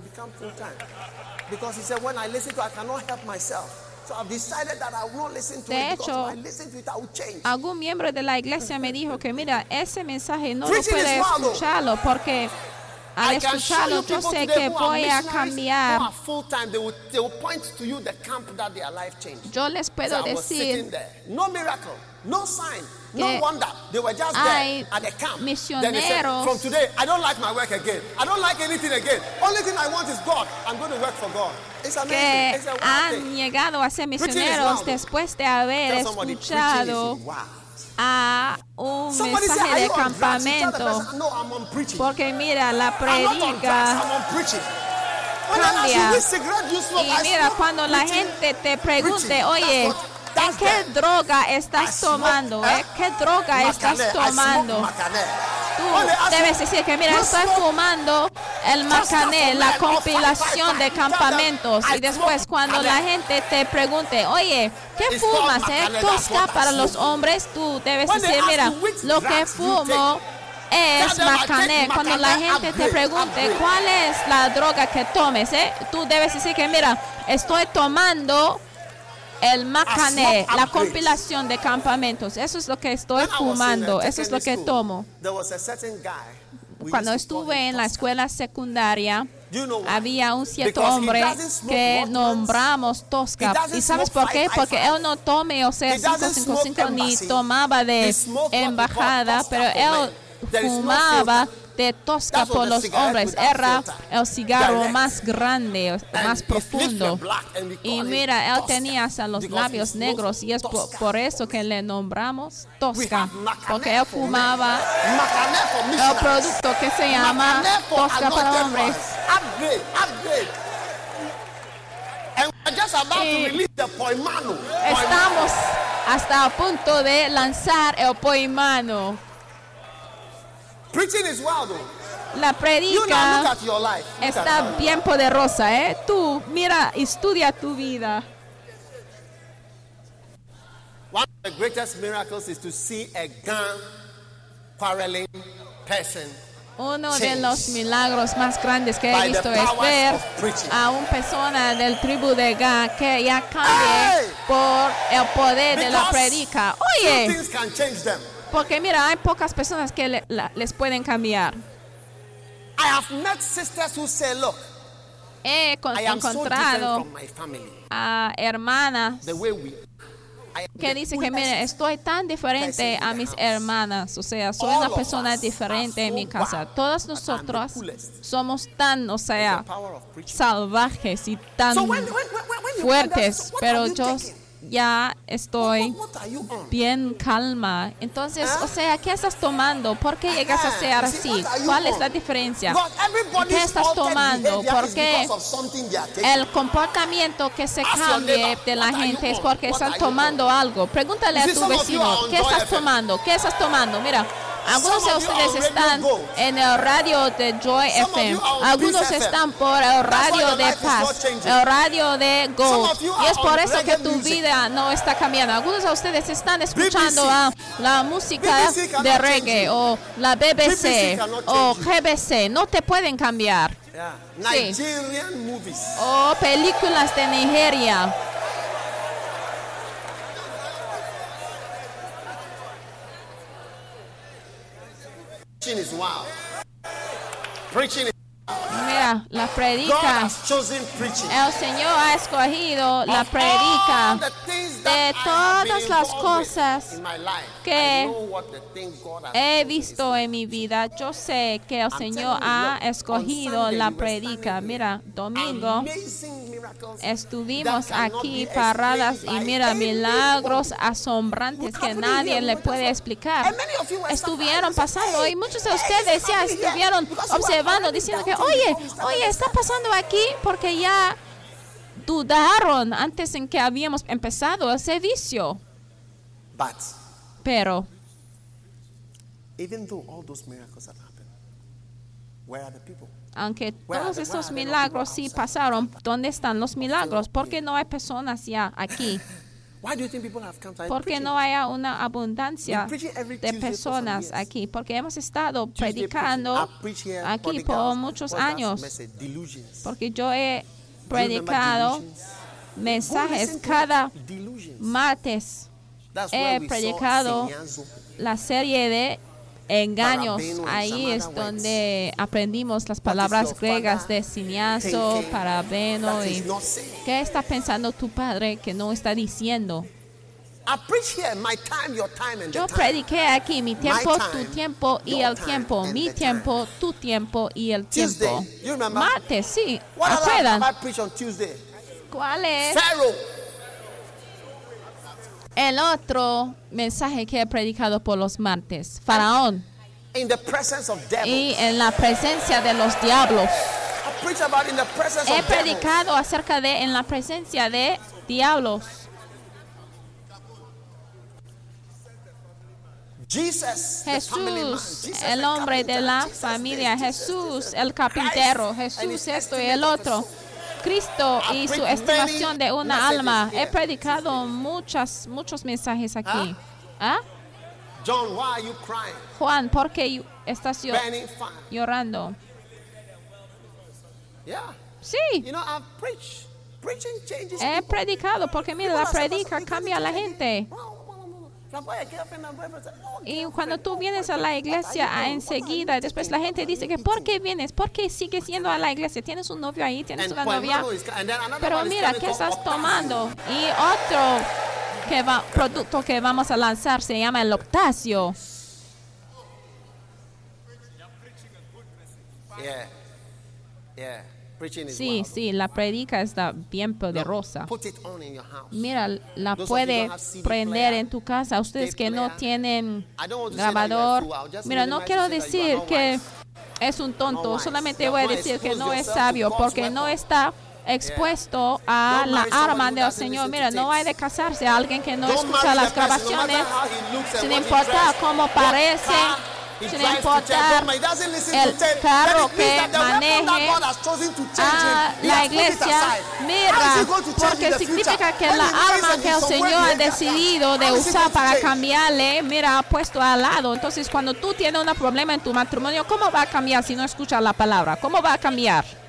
Because he said, when I listen to it, I cannot help myself. So I've decided that I will not listen to De it because hecho, if I listen to it, I will change. Algún miembro de la iglesia me dijo que mira, ese mensaje no lo puede escucharlo porque al yo people sé que voy a cambiar. Who are full time, they will, they will point to you the camp that their life changed. Yo les puedo decir. No miracle, no sign, no wonder. They were just there at the camp. Then they said, From today, I don't like my work again. I don't like anything again. Only thing I want is God. I'm going to work for God. It's amazing. que It's a wild han llegado a ser misioneros después de haber escuchado. A un Somebody mensaje de campamento. No. Porque mira, la predica cambia. Y mira, cuando la gente te pregunte, oye, ¿en qué droga estás tomando? eh? eh? ¿Qué droga estás tomando? Tú debes decir que, mira, "You estoy fumando el macané, la compilación de campamentos. Y después, cuando la gente te pregunte, oye, ¿qué fumas? Eh? Tosca para los hombres, tú debes decir, mira, lo que fumo es macané. Cuando la gente te pregunte cuál es la droga que tomes, ¿eh? tú debes decir que, mira, estoy tomando el macané, la compilación de campamentos. Eso es lo que estoy fumando, eso es lo que tomo. There was a certain guy. we Cuando estuve en la escuela secundaria, había un cierto hombre que nombramos Tosca. ¿Y sabes por qué? Porque él no tome, o sea, He doesn't 555 smoke ni tomaba de embajada, pero él fumaba de Tosca por los hombres. Era el cigarro más grande, más profundo. Y mira, él tenía hasta los labios negros y es por, eso que le nombramos Tosca, porque él fumaba el producto que se llama Tosca para hombres. Y. Estamos hasta a punto de lanzar el poimano. Preaching is wild though. La You now look predica at your life. Look está bien poderosa, ¿eh? Tú, mira, estudia tu vida. One of the greatest miracles is to see a gun quarreling person. Uno de los milagros más grandes que he visto es ver a una persona del tribu de Gad que ya cambie por el poder de la predica. Oye, porque mira, hay pocas personas que le- la- les pueden cambiar. I have met sisters who say, Look, He con- I am so different encontrado from my family. a hermanas The way we. I am que the dice que mire estoy tan diferente a mis hermanas o sea soy All una persona diferente en mi casa todas coolest. somos tan o sea salvajes y tan fuertes pero yo? Ya estoy bien calma entonces ¿Ah? o sea qué estás tomando por qué llegas a ser see, así cuál es la diferencia ¿Qué estás tomando? behavior ¿Por is qué? because of something they are taking. El comportamiento que se cambie de la gente es porque están tomando algo. Pregúntale a tu vecino, ¿qué estás tomando? ¿Qué estás tomando? Mira, algunos de ustedes están en el radio de Joy FM. Algunos están por el radio de Paz, el radio de Gold. you Y es por eso que tu vida no está cambiando. Algunos de ustedes están escuchando a la música de reggae o la BBC o GBC. No te pueden cambiar. Sí. Nigerian movies. O películas de Nigeria. Preaching is wild. Preaching is Mira, la God predica. has chosen preaching. El Señor ha escogido la predica de todas las cosas que he visto en mi vida. Yo sé que el Señor ha escogido la predica. Mira, domingo estuvimos aquí paradas y mira milagros asombrantes que nadie le puede explicar. Estuvieron pasando y muchos de ustedes ya estuvieron observando diciendo que oye, oye, está pasando aquí porque ya dudaron antes en que habíamos empezado el servicio. Pero even though all those miracles have happened, where are the people? Aunque todos estos milagros sí pasaron, ¿dónde están los milagros? ¿Por qué no hay personas ya aquí? (laughs) ¿Por qué no haya una abundancia de personas aquí? Porque hemos estado predicando aquí por muchos años. Porque yo he predicado mensajes cada martes. He predicado. La serie de engaños. Ahí es donde aprendimos las palabras griegas de thinking parabeno y? ¿Qué está pensando tu padre que no está diciendo? Yo prediqué aquí mi tiempo, tu tiempo y el tiempo, mi tiempo, tu tiempo y el tiempo. Martes, sí. ¿Acuerdan? ¿Cuál es. El otro mensaje que he predicado por los martes? Faraón. In the presence of devils. Y en la presencia de los diablos. I preach about in the presence He of devils. predicado acerca de en la presencia de diablos. Jesus. Jesús, el hombre de la familia, Jesús, el carpintero, Jesús esto y el otro. Cristo y su estimación de una alma. He predicado muchas, muchos mensajes aquí. ¿Ah? John, why are you crying? Juan, ¿por qué estás llorando? Yeah. Sí, You know, I've preached. Preaching changes he predicado porque mira, la predica cambia a la gente. Y cuando tú vienes a la iglesia enseguida, después la gente dice que ¿por qué vienes? ¿Por qué sigues yendo a la iglesia? ¿Tienes un novio ahí? ¿Tienes una novia? Pero mira, ¿qué estás tomando? Y otro que va, producto que vamos a lanzar se llama el Optasio. Yeah. Yeah. Preaching is Sí, wild. sí, la predica está bien poderosa. Put it on in your house. Mira, la Those puede prender en tu casa. Ustedes que no tienen grabador. Mira, no quiero decir que es un tonto. Solamente voy a decir que no es sabio porque no está expuesto a la arma del Señor. Mira, no hay de casarse a alguien que no escucha las grabaciones. Sin importar cómo parece, importar doesn't listen el carro que maneje a he la iglesia, mira, he going to change porque significa que la that que el Señor ha decidido de usar going to para change? cambiarle, mira, ha puesto al lado. Entonces, cuando tú tienes un problema en tu matrimonio, ¿cómo va a cambiar si no escuchas la palabra? ¿Cómo va a cambiar?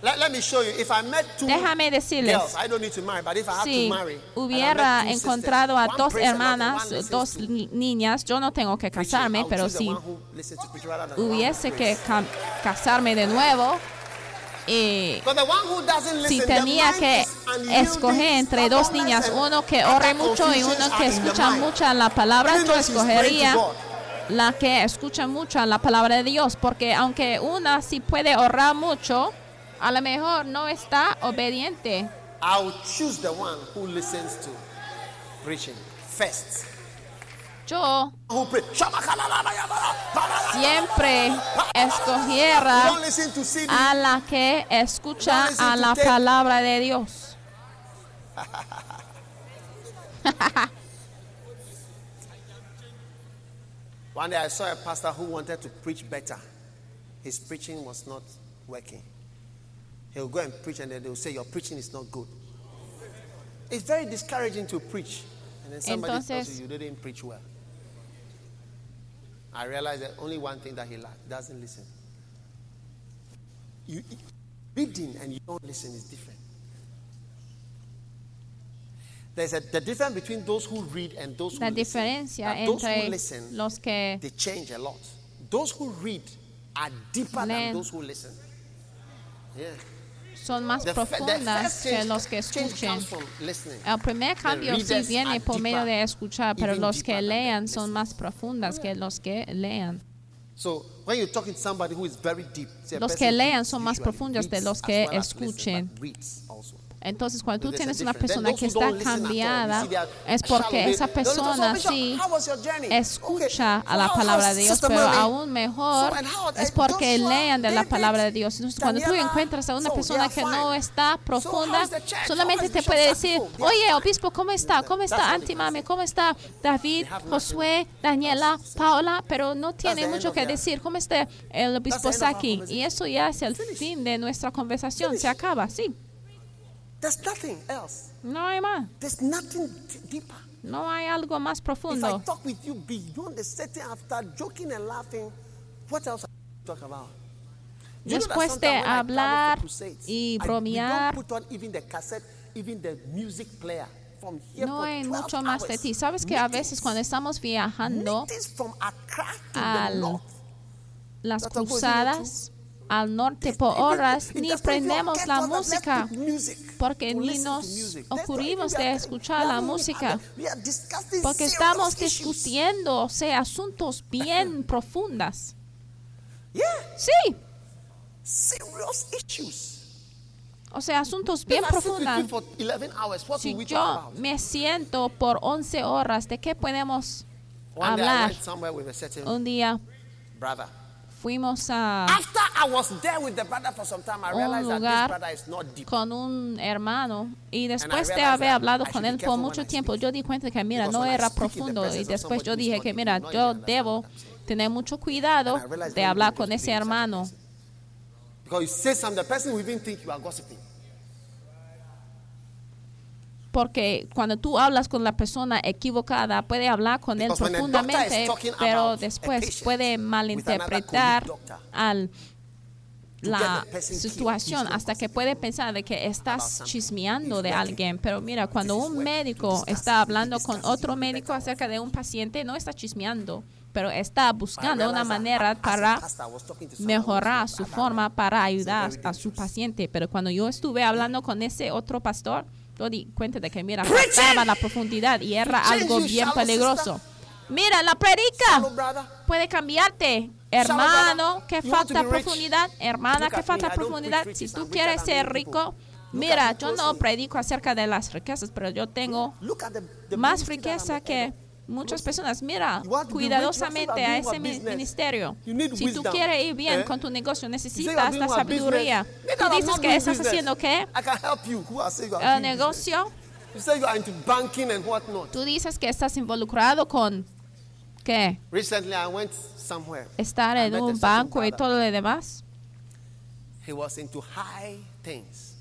Let, let me show you. If I met two Déjame decirles, girls, I don't need to marry, but if I have si to marry, and I hubiera encontrado sisters, dos a and hermanas, dos niñas, yo no tengo que casarme, pero si hubiese que casarme de nuevo, eh, But the one who doesn't si tenía que escoger entre dos niñas, uno que ore mucho y uno que escucha mucho la palabra, yo escogería la que escucha mucho la palabra de Dios, porque aunque una sí puede orar mucho, a lo mejor no está obediente. I'll choose the one who listens to preaching first. Yo siempre escogiera a la que escucha a la palabra de Dios. One day I saw a pastor who wanted to preach better. His preaching was not working. He'll go and preach, and then they'll say, Your preaching is not good. It's very discouraging to preach. And then somebody tells you you didn't preach well. I realized that only one thing that he lacked doesn't listen. You reading and you don't listen is different. There's a the difference between those who read and those who La listen. diferencia that those who entre listen los que they change a lot. Those who read are deeper than those who listen. Yeah. Son más profundas que los que escuchen. El primer cambio sí viene por medio de escuchar, pero los que lean son más profundas que los que lean. So when you're talking to somebody who is very deep, say a Los que lean son más profundos de los que escuchen. Entonces, cuando tú a tienes una persona que está cambiada, es porque esa they'll just, "Oh, persona sí how was your journey?" escucha a la palabra de Dios, pero aún mejor es porque lean de la palabra de Dios. Entonces, cuando tú encuentras a una so persona que no está profunda, solamente te puede decir, oye, obispo, ¿cómo está? ¿Cómo está all they Anti can Mami? say. ¿Cómo está David, Josué, Daniela. Paola? Pero no tiene mucho que decir. ¿Cómo está el obispo Saki? Y eso ya es el fin de nuestra conversación. Se acaba, sí. There's nothing else. No hay más. There's nothing deeper. No hay algo más If I profundo. talk with you beyond the setting after joking and laughing, what else we talk about? Después de I hablar y I- bromear, no hay 12 mucho más de ti. Sabes que a veces cuando estamos viajando north. las cruzadas al norte por horas, (laughs) ni prendemos la música porque ni nos ocurrimos de escuchar la música porque estamos discutiendo o sea, asuntos bien (coughs) profundas. Sí, o sea, asuntos bien profundos. for 11 hours, what Si yo me siento por 11 horas, ¿de qué podemos hablar? Un día. Fuimos a After I was there with the brother for some time, I un realized that this lugar con un hermano y después de haber hablado con él por mucho tiempo, yo di cuenta que mira, no era profundo y después yo dije que mira, yo debo tener mucho cuidado de hablar con ese hermano person. Because you say something, the person will even think you are gossiping. Porque cuando tú hablas con la persona equivocada puede hablar con él Because profundamente, pero después puede malinterpretar al la situación hasta que puede pensar de que estás chismeando de alguien. Pero mira, cuando un médico está hablando con otro médico acerca de un paciente, no está chismeando, pero está buscando una manera para mejorar su forma para ayudar a su paciente. Pero cuando yo estuve hablando con ese otro pastor, yo di cuenta de que, mira, faltaba la profundidad y era algo bien peligroso. Mira, la predica puede cambiarte. Hermano, que falta profundidad. Hermana, que falta profundidad. Si tú quieres ser rico, mira, yo no predico acerca de las riquezas, pero yo tengo más riqueza que. Muchas personas. Mira, cuidadosamente a ese ministerio. Si tú quieres ir bien Eh? con tu negocio, necesitas la sabiduría. Tú dices que estás haciendo qué? El negocio. Tú dices que estás involucrado con qué? Recently, I went somewhere. Estar en un banco y todo lo demás. He was into high things.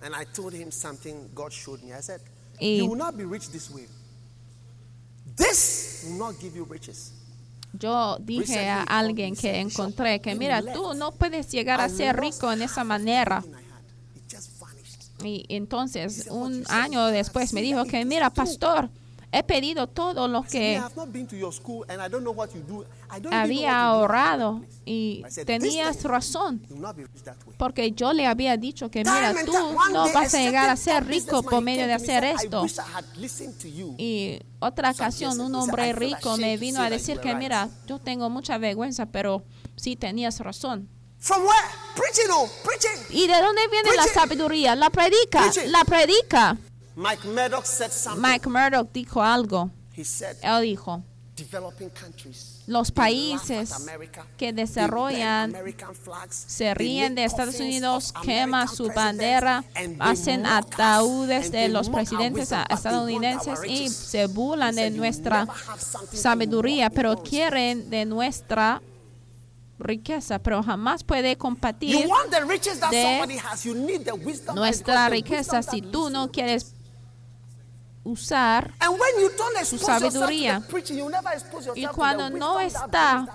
And I told him something God showed me. I said, You will not be rich this way. This will not give you riches. Yo dije a alguien que encontré que mira, tú no puedes llegar a ser rico en esa manera. Y entonces un año después me dijo que mira, pastor, he pedido todo lo I said, "Me, I que había ahorrado that place." y tenías "This time, razón. Porque yo le había dicho que mira, tú no vas a llegar a ser rico por medio de hacer esto. Y otra ocasión un hombre "I feel rico me vino a decir que mira, right." yo tengo mucha vergüenza, pero sí tenías razón. From where? Preaching, oh, preaching. ¿Y de dónde viene la Preaching. sabiduría? La predica, la predica. Mike Murdoch said something. Mike Murdoch dijo algo. He said, Él dijo, developing countries. los países que They desarrollan se They ríen de Estados Unidos, queman su bandera, hacen ataúdes de los presidentes estadounidenses y se burlan de said, "You will nuestra sabiduría, pero quieren de nuestra riqueza, pero jamás puede compartir want the riches that de somebody has, you need the wisdom. nuestra riqueza si tú no quieres usar expose sabiduría. y cuando no está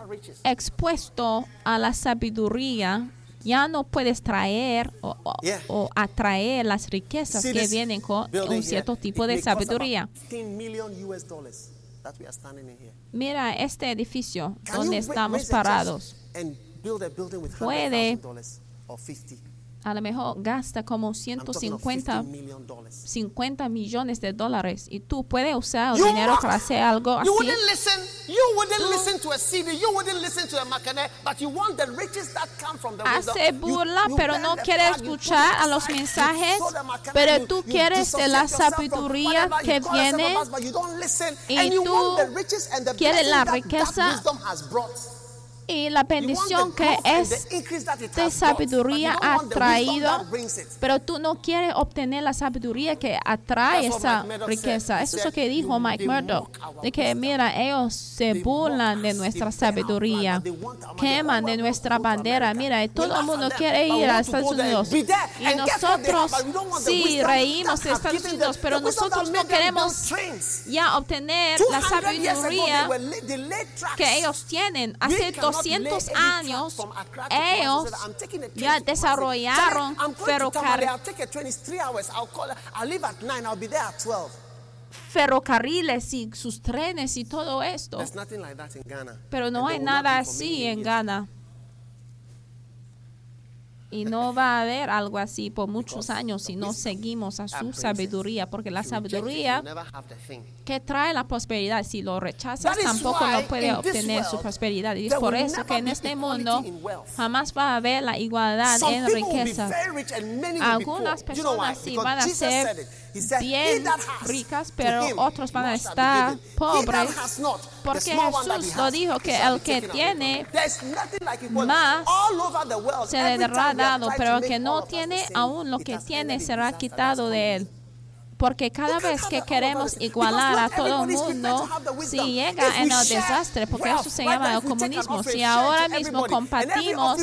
expuesto a la sabiduría, ya no puedes traer o, o- Yeah. o atraer las riquezas See que vienen con un cierto here? tipo de sabiduría. 15 million US dollars that we are standing in here. Mira este edificio Can donde estamos parados. Puede- $100,000 or 50. A lo mejor gasta como I'm talking of 150 $50 million dollars. 50 millones de dólares. Y tú puedes usar el You dinero para hacer algo así. Hace burla, you pero no quiere escuchar a los mensajes, pero tú quieres de la sabiduría que viene y tú quieres la riqueza. Y la bendición que es de sabiduría ha traído, pero tú no quieres obtener la sabiduría que atrae esa riqueza. Eso es lo que dijo "You- Mike Murdoch, de que mira, ellos se burlan de nuestra sabiduría, queman de nuestra bandera. Mira, y todo el mundo quiere ir a Estados Unidos. Y nosotros sí reímos de Estados Unidos, pero nosotros no queremos ya obtener la 200 years ago, they sabiduría que ellos tienen. Hace 200 any track años, ellos ya desarrollaron Charlie, I'm going to ferrocar- Tamale. I'll take a train. It's three hours. I'll call. I'll leave at nine. I'll be there at 12. ferrocarriles y sus trenes y todo esto. Pero no hay nada así en. Ghana. Y no va a haber algo así por muchos años si no seguimos a su sabiduría, porque la sabiduría que trae la prosperidad, si lo rechazas tampoco no puede obtener su prosperidad. Y es por eso que en este mundo jamás va a haber la igualdad en riquezas. Algunas personas sí van a ser said it. He said, "He bien ricas, pero otros van a estar pobres. Porque Jesús lo dijo que el que tiene from him." There's nothing like equality. más se le dará dado, pero make que no tiene aún lo que tiene será quitado de él. Porque cada vez que all queremos igualar a todo el mundo, si llega en el desastre, porque eso se llama el comunismo, si ahora mismo compartimos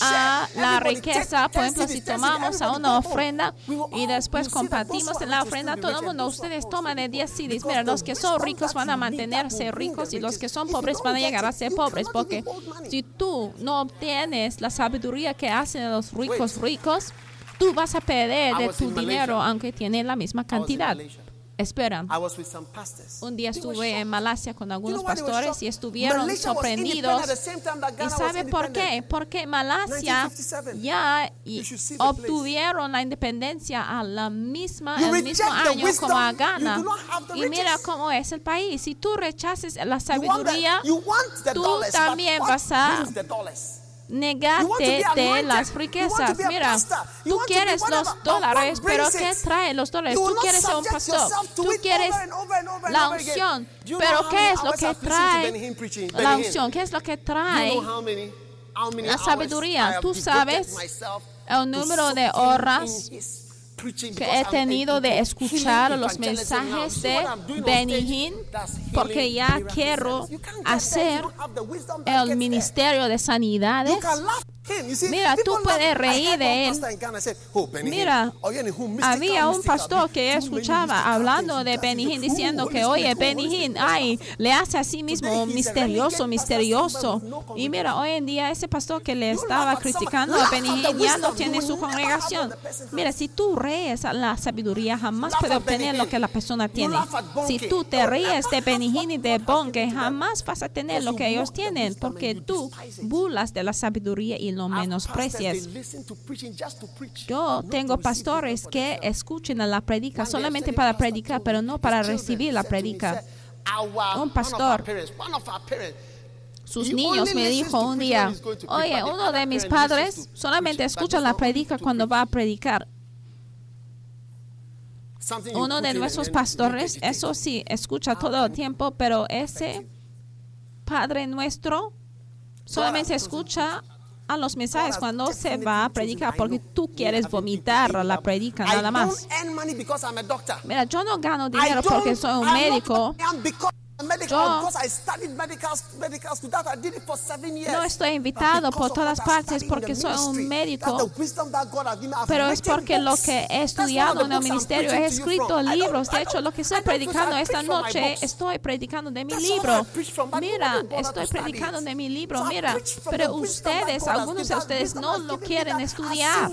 a la riqueza, por 10 ejemplo, si cedis, 10 tomamos a una ofrenda y después compartimos who en are la rich ofrenda, be todo el rich and mundo, ustedes poor toman de will be 10 poor. CDs. Mira, los que son ricos van a mantenerse ricos y los que son pobres van a llegar a ser pobres. Porque si tú no obtienes la sabiduría que hacen los ricos ricos, tú vas a perder de tu dinero aunque tiene la misma cantidad. Malaysia. Espera. I was with some pastors. Un día estuve en. Malasia con algunos pastores y estuvieron sorprendidos. ¿Y sabe por qué? Porque Malasia 1957. ya obtuvieron la independencia a la misma, el mismo año como a Ghana. Y mira cómo es el país. Si tú rechaces la sabiduría, tú también vas a be de las riquezas. Mira, tú quieres los dólares, pero ¿qué trae los dólares? Tú quieres ser un pastor. Tú quieres la unción. Pero ¿qué es lo que trae la unción? ¿Qué es lo que trae la sabiduría? Tú sabes el número de horas que he tenido de escuchar los mensajes de Benny porque ya quiero hacer el ministerio de sanidades. Mira, tú puedes reír de él. pastor in Ghana say, "Oh, Benny Hinn, Mira, había un pastor que escuchaba hablando de go, "Oh, diciendo que, oye, oh, ay, le hace a sí mismo misterioso, misterioso. Y mira, hoy en día ese pastor que le estaba criticando a the ya no tiene su congregación. Mira, si tú rees a la sabiduría, jamás puede obtener lo que la persona tiene. Si tú te ríes de Hinn y de Bonke, jamás vas a tener lo que ellos tienen, porque tú burlas de la sabiduría y lo menosprecias. Yo tengo pastores que escuchen a la predica solamente para predicar, pero no para recibir la predica. Un pastor, sus niños me dijo un día, oye, uno de mis padres solamente escucha la predica cuando va a predicar. Uno de nuestros pastores, eso sí, escucha todo el tiempo, pero ese Padre nuestro solamente escucha a los mensajes cuando se va a predicar porque tú quieres vomitar la predica nada más. Mira, yo no gano dinero porque soy un médico. Yo no estoy invitado por todas partes porque soy un médico, pero es porque lo que he estudiado en el ministerio, he escrito libros. De hecho, lo que estoy predicando esta noche, estoy predicando de mi libro. Mira, estoy predicando de mi libro, mira, pero ustedes, algunos de ustedes no lo quieren estudiar.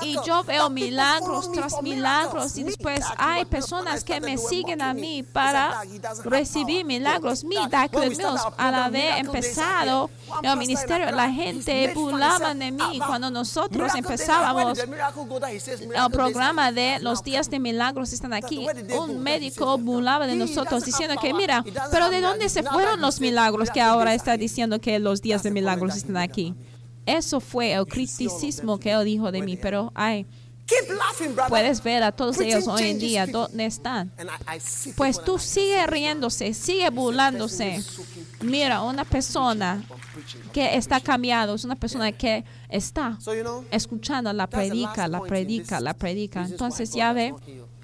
Y yo veo milagros tras milagros y después hay personas que me siguen a mí para recibir milagros. Mi Dag Mills, al haber empezado el ministerio, la gente burlaba de mí cuando nosotros empezábamos el programa de los días de milagros están aquí. Un médico burlaba de nosotros diciendo que, mira, pero ¿de dónde se fueron los milagros que ahora está diciendo que los días de milagros están aquí? Eso fue el criticismo que él dijo de mí, pero ay, puedes ver a todos ellos hoy en día dónde están. Pues tú sigue riéndose, sigue burlándose. Mira, una persona que está cambiado, es una persona que está escuchando la predica, la predica, la predica. Entonces ya ve,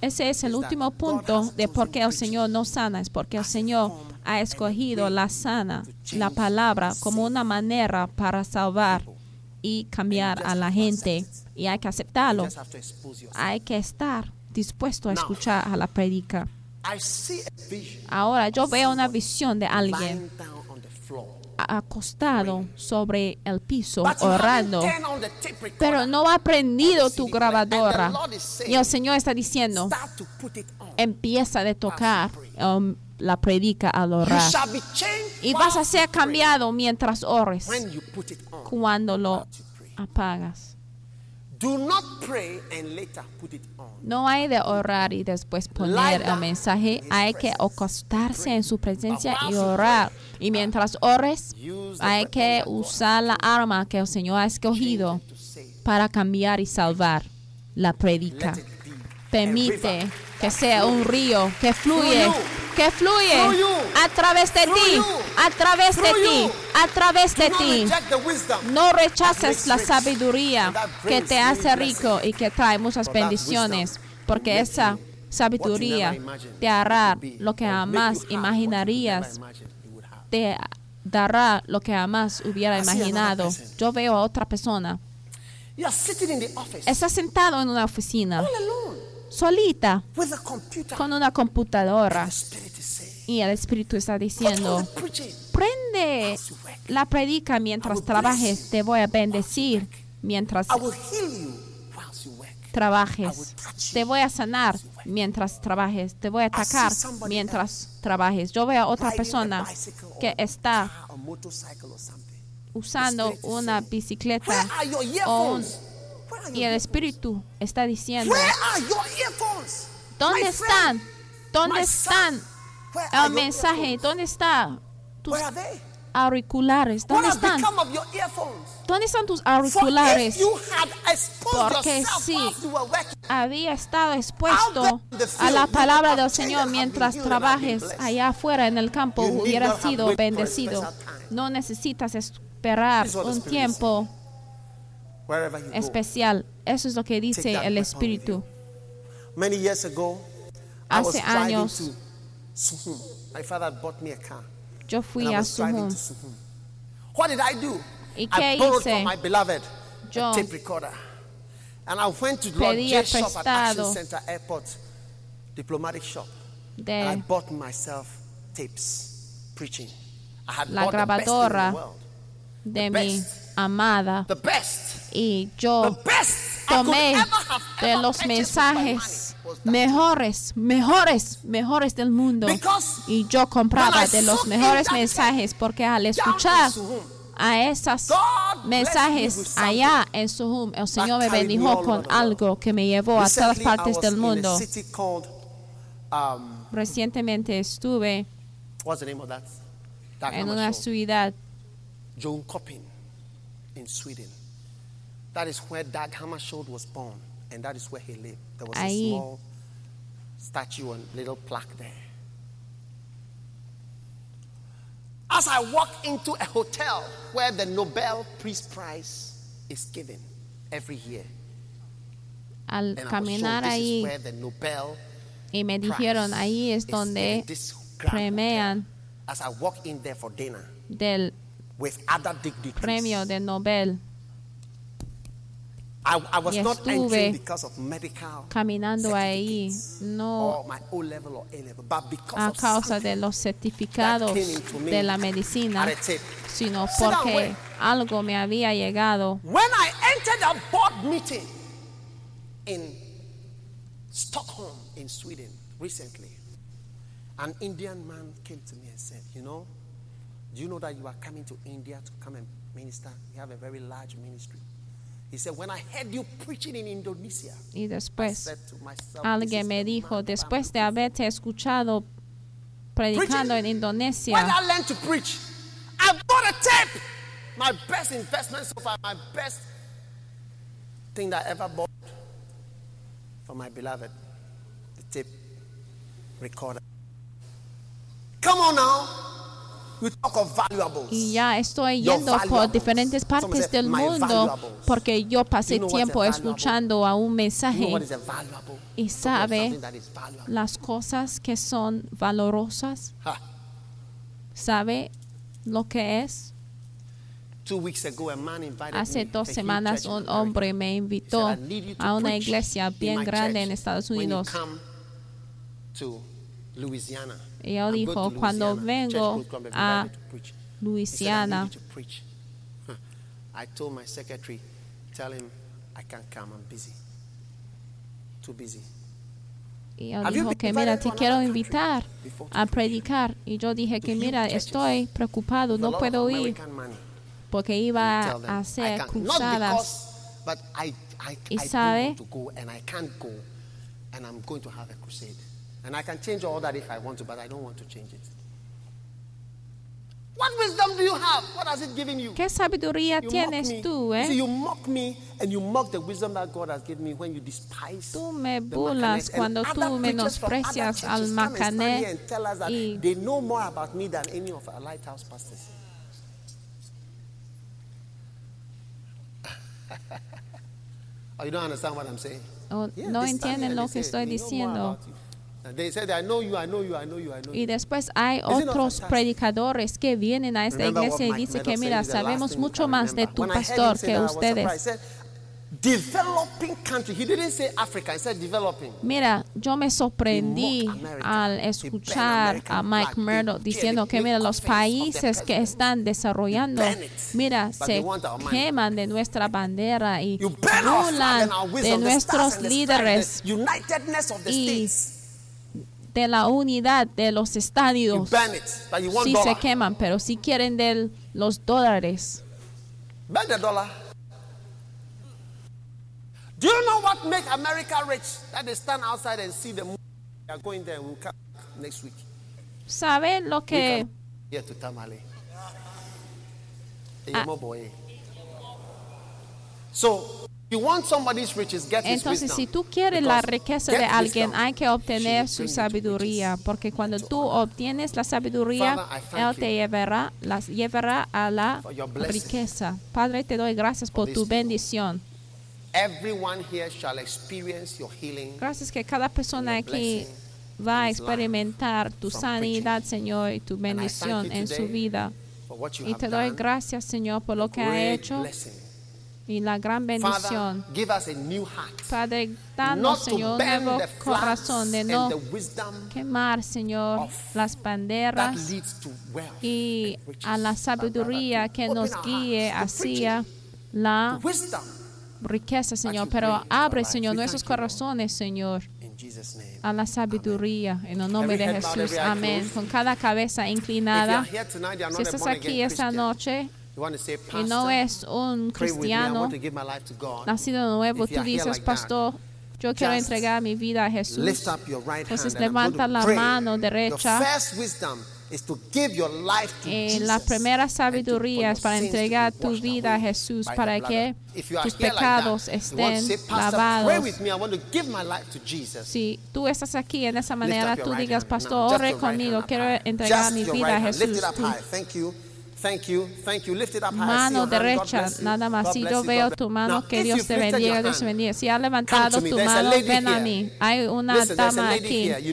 ese es el último punto de por qué el Señor no sana, es porque el Señor ha escogido la sana, la palabra, como una manera para salvar y cambiar a la gente. Y hay que aceptarlo. Hay que estar dispuesto a escuchar a la predica. Ahora yo veo una visión de alguien acostado sobre el piso orando, pero no ha prendido tu grabadora. Y el Señor está diciendo, empieza a tocar um, la predica al orar. Y vas a ser cambiado mientras ores cuando lo apagas. No hay de orar y después poner el mensaje. Hay que acostarse en su presencia y orar. Y mientras ores, hay que usar la arma que el Señor ha escogido para cambiar y salvar la predica. permite que sea un río que fluye. Que fluye a través de ti, a través de ti, a través de ti. No rechaces la sabiduría que te hace rico y que trae muchas bendiciones, porque esa sabiduría te hará lo que jamás imaginarías. te dará lo que jamás hubiera imaginado. Yo veo a otra persona. Está sentado en una oficina, solita, con una computadora. Y el Espíritu está "Put on diciendo, prende la predica mientras trabajes. Te voy a bendecir mientras trabajes. Te voy a sanar mientras trabajes. Te voy a atacar mientras trabajes. Yo veo a otra persona que está usando una bicicleta o un- y el? Espíritu está diciendo? ¿dónde están? ¿Dónde están el mensaje? ¿Dónde están tus auriculares? ¿Dónde están? ¿Dónde están tus auriculares? Porque si había estado expuesto a la palabra del Señor mientras trabajes allá afuera en el campo, hubiera sido bendecido. No necesitas esperar un tiempo. Especial. Eso es lo que dice el Espíritu. Many years ago, I was Hace años. to Suhum. My father bought me a car. Yo fui I a Suhum. to Suhum. What did I do? ¿Y I qué hice? from my beloved Yo a tape recorder. And I went to pedía J shop at Action prestado Center Airport, diplomatic shop. And I bought myself tapes preaching. I had La bought the best in grabadora the world. de the mi best. amada The best. Y yo tomé de los mensajes mejores, mejores, mejores del mundo. Y yo compraba de los mejores mensajes porque al escuchar a esos mensajes allá en Suhum, el Señor me bendijo con algo que me llevó a todas partes del mundo. um, Recientemente estuve en una ciudad Joan Kopping in Sweden. That is where Dag Hammarskjöld was born, and that is where he lived. There was Ahí. a small statue and little plaque there. As I walk into a hotel where the Nobel Peace Prize is given every year, al and caminar shown this is ahí where the Nobel y me dijeron ahí es donde in this grand premian. As I walk in there for dinner del with other dignitaries, premio de Nobel I, I was Y not estuve entering because of medical caminando ahí no or my O level or A level, but because a of causa de los certificados de la medicina, sino porque algo me había llegado. When I entered a board meeting in Stockholm, in Sweden, recently, an Indian man came to me and said, You know, do you know that you are coming to India to come and minister? You have a very large ministry. Y I después said to myself, "This alguien is me the dijo, man that después I'm de haberte escuchado predicando en When Indonesia, I learned to preach, I bought a tape. My best investment so far, my best thing that I ever bought for my beloved, the tape recorder. Come on now. We talk of valuables. Y ya estoy yendo por diferentes partes del "My mundo valuables." porque yo pasé tiempo escuchando a un mensaje y sabe las cosas que son valorosas, sabe lo que es. Hace dos semanas un hombre me invitó said, "I need you to a una iglesia bien grande en Estados Unidos. Louisiana. Y él dijo, cuando vengo a invite me to preach. He said, "I Luisiana, need you to preach." Huh. I told my secretary, tell him I can't come, I'm busy. Too busy. y él dijo que mira, te quiero invitar a predicar. Y yo dije que mira, estoy preocupado, no puedo ir porque iba a hacer cruzadas. Y sabe- don't want to go and I can't go and I'm going to have a crusade. And I can change all that if I want to, but I don't want to change it. What wisdom do you have? What has it given you? ¿Qué sabiduría You mock tienes me. tú, You see, eh? you mock me and you mock the wisdom that God has given me when you despise Tú me burlas cuando tú menosprecias al churches come and stand Macané and tell us that y- they know more about me than any of our lighthouse pastors. (laughs) oh, you don't understand what I'm saying? O Yeah, no they stand here entienden lo que estoy "We know more diciendo. Y después hay otros predicadores que vienen a esta iglesia y dicen que said mira, sabemos mucho más de tu pastor que ustedes. surprised. He said, developing country. He didn't say Africa, he said developing. Mira, yo me sorprendí al escuchar a Mike Murdoch diciendo que mira, los países que están desarrollando, mira, se queman de nuestra bandera y burlan de nuestros líderes y. de la unidad de los estadios. want Sí se queman, pero si quieren de los dólares. Burn the dollar. Do you know what make America rich? That they stand outside and see the movie. They are going there and we'll come next week. ¿Saben lo We que come here to Tamale. Ah. So, Entonces, si tú quieres la riqueza de alguien, hay que obtener su sabiduría, porque cuando tú obtienes la sabiduría, Él te llevará, las llevará a la riqueza. Padre, te doy gracias por tu bendición. Everyone here shall experience your healing. Gracias que cada persona aquí va a experimentar tu sanidad, Señor, y tu bendición en su vida. Y te doy gracias, Señor, por lo que ha hecho. Y la gran Father, bendición. give us a new heart. Padre, danos, Señor, un nuevo corazón de no quemar, Señor, las banderas y a la sabiduría que nos guíe hacia la riqueza, Señor. Pero abre. Señor, nuestros corazones, Señor, a la sabiduría. En el nombre de Jesús. Amén. Con cada cabeza inclinada. Si estás aquí esta noche Y no es un cristiano nacido de nuevo, tú dices, pastor, yo quiero entregar mi vida a Jesús. Entonces I'm levanta la mano derecha. To Eh, la primera sabiduría es para entregar tu vida a Jesús para que tus pecados estén lavados. Si tú estás aquí en esa manera, tú digas, pastor, ore conmigo, quiero entregar mi vida a Jesús. Tú- high. Thank you. Thank you. Thank you. Lift it up high. I see Mano derecha, nada más. Si yo veo tu mano, que Dios te bendiga, Dios te bendiga. Si has levantado tu mano, ven a here. mí. Hay una dama aquí. Hay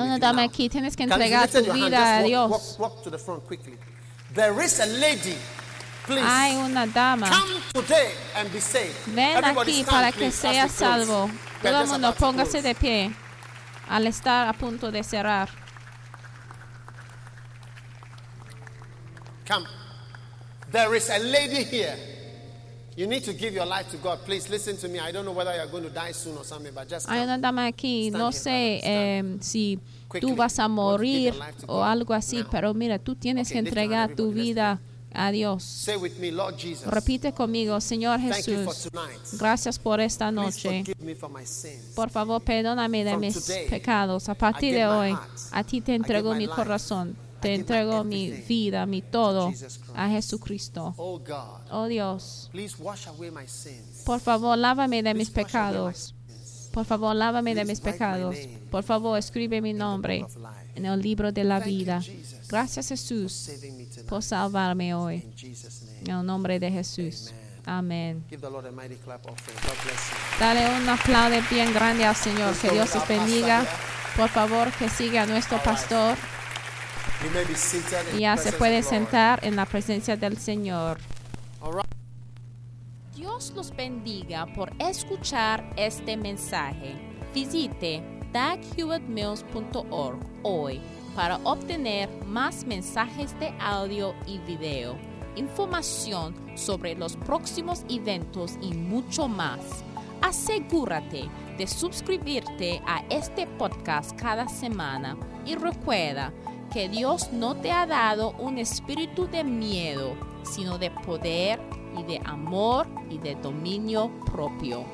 una dama aquí. Tienes que entregar tu vida a Dios. Hay una dama. Ven aquí para que seas salvo. Todo el mundo póngase de pie al estar a punto de cerrar. Come. There is a lady here. You need to give your life to God. Please listen to me. I don't know whether you're going to die soon or something, but just Hay una dama aquí, no sé eh, si tú vas a morir o algo así, now. pero mira, tú tienes Okay, que entregar tu vida a Dios. Say with me, Lord Jesus. Repite conmigo, Señor Thank you for Jesús, tonight. gracias por esta noche. Por favor, perdóname de From mis today, pecados. A partir de hoy, a ti te entrego mi corazón, te entrego mi vida, mi todo a Jesucristo. Oh God, Oh Dios, please wash away my sins. por favor, lávame de mis pecados. Por favor, lávame de mis pecados. Por favor, escribe mi nombre en el libro de la vida. Gracias Jesús por salvarme hoy. En el nombre de Jesús. Amén. Dale un aplauso bien grande al Señor. Que Dios les bendiga. Por favor, que siga a nuestro pastor ya the se presence puede of the Lord. sentar en la presencia del Señor. Dios los bendiga por escuchar este mensaje. Visite daghewittmills.org hoy para obtener más mensajes de audio y video, información sobre los próximos eventos y mucho más. Asegúrate de suscribirte a este podcast cada semana y recuerda que Dios no te ha dado un espíritu de miedo, sino de poder y de amor y de dominio propio.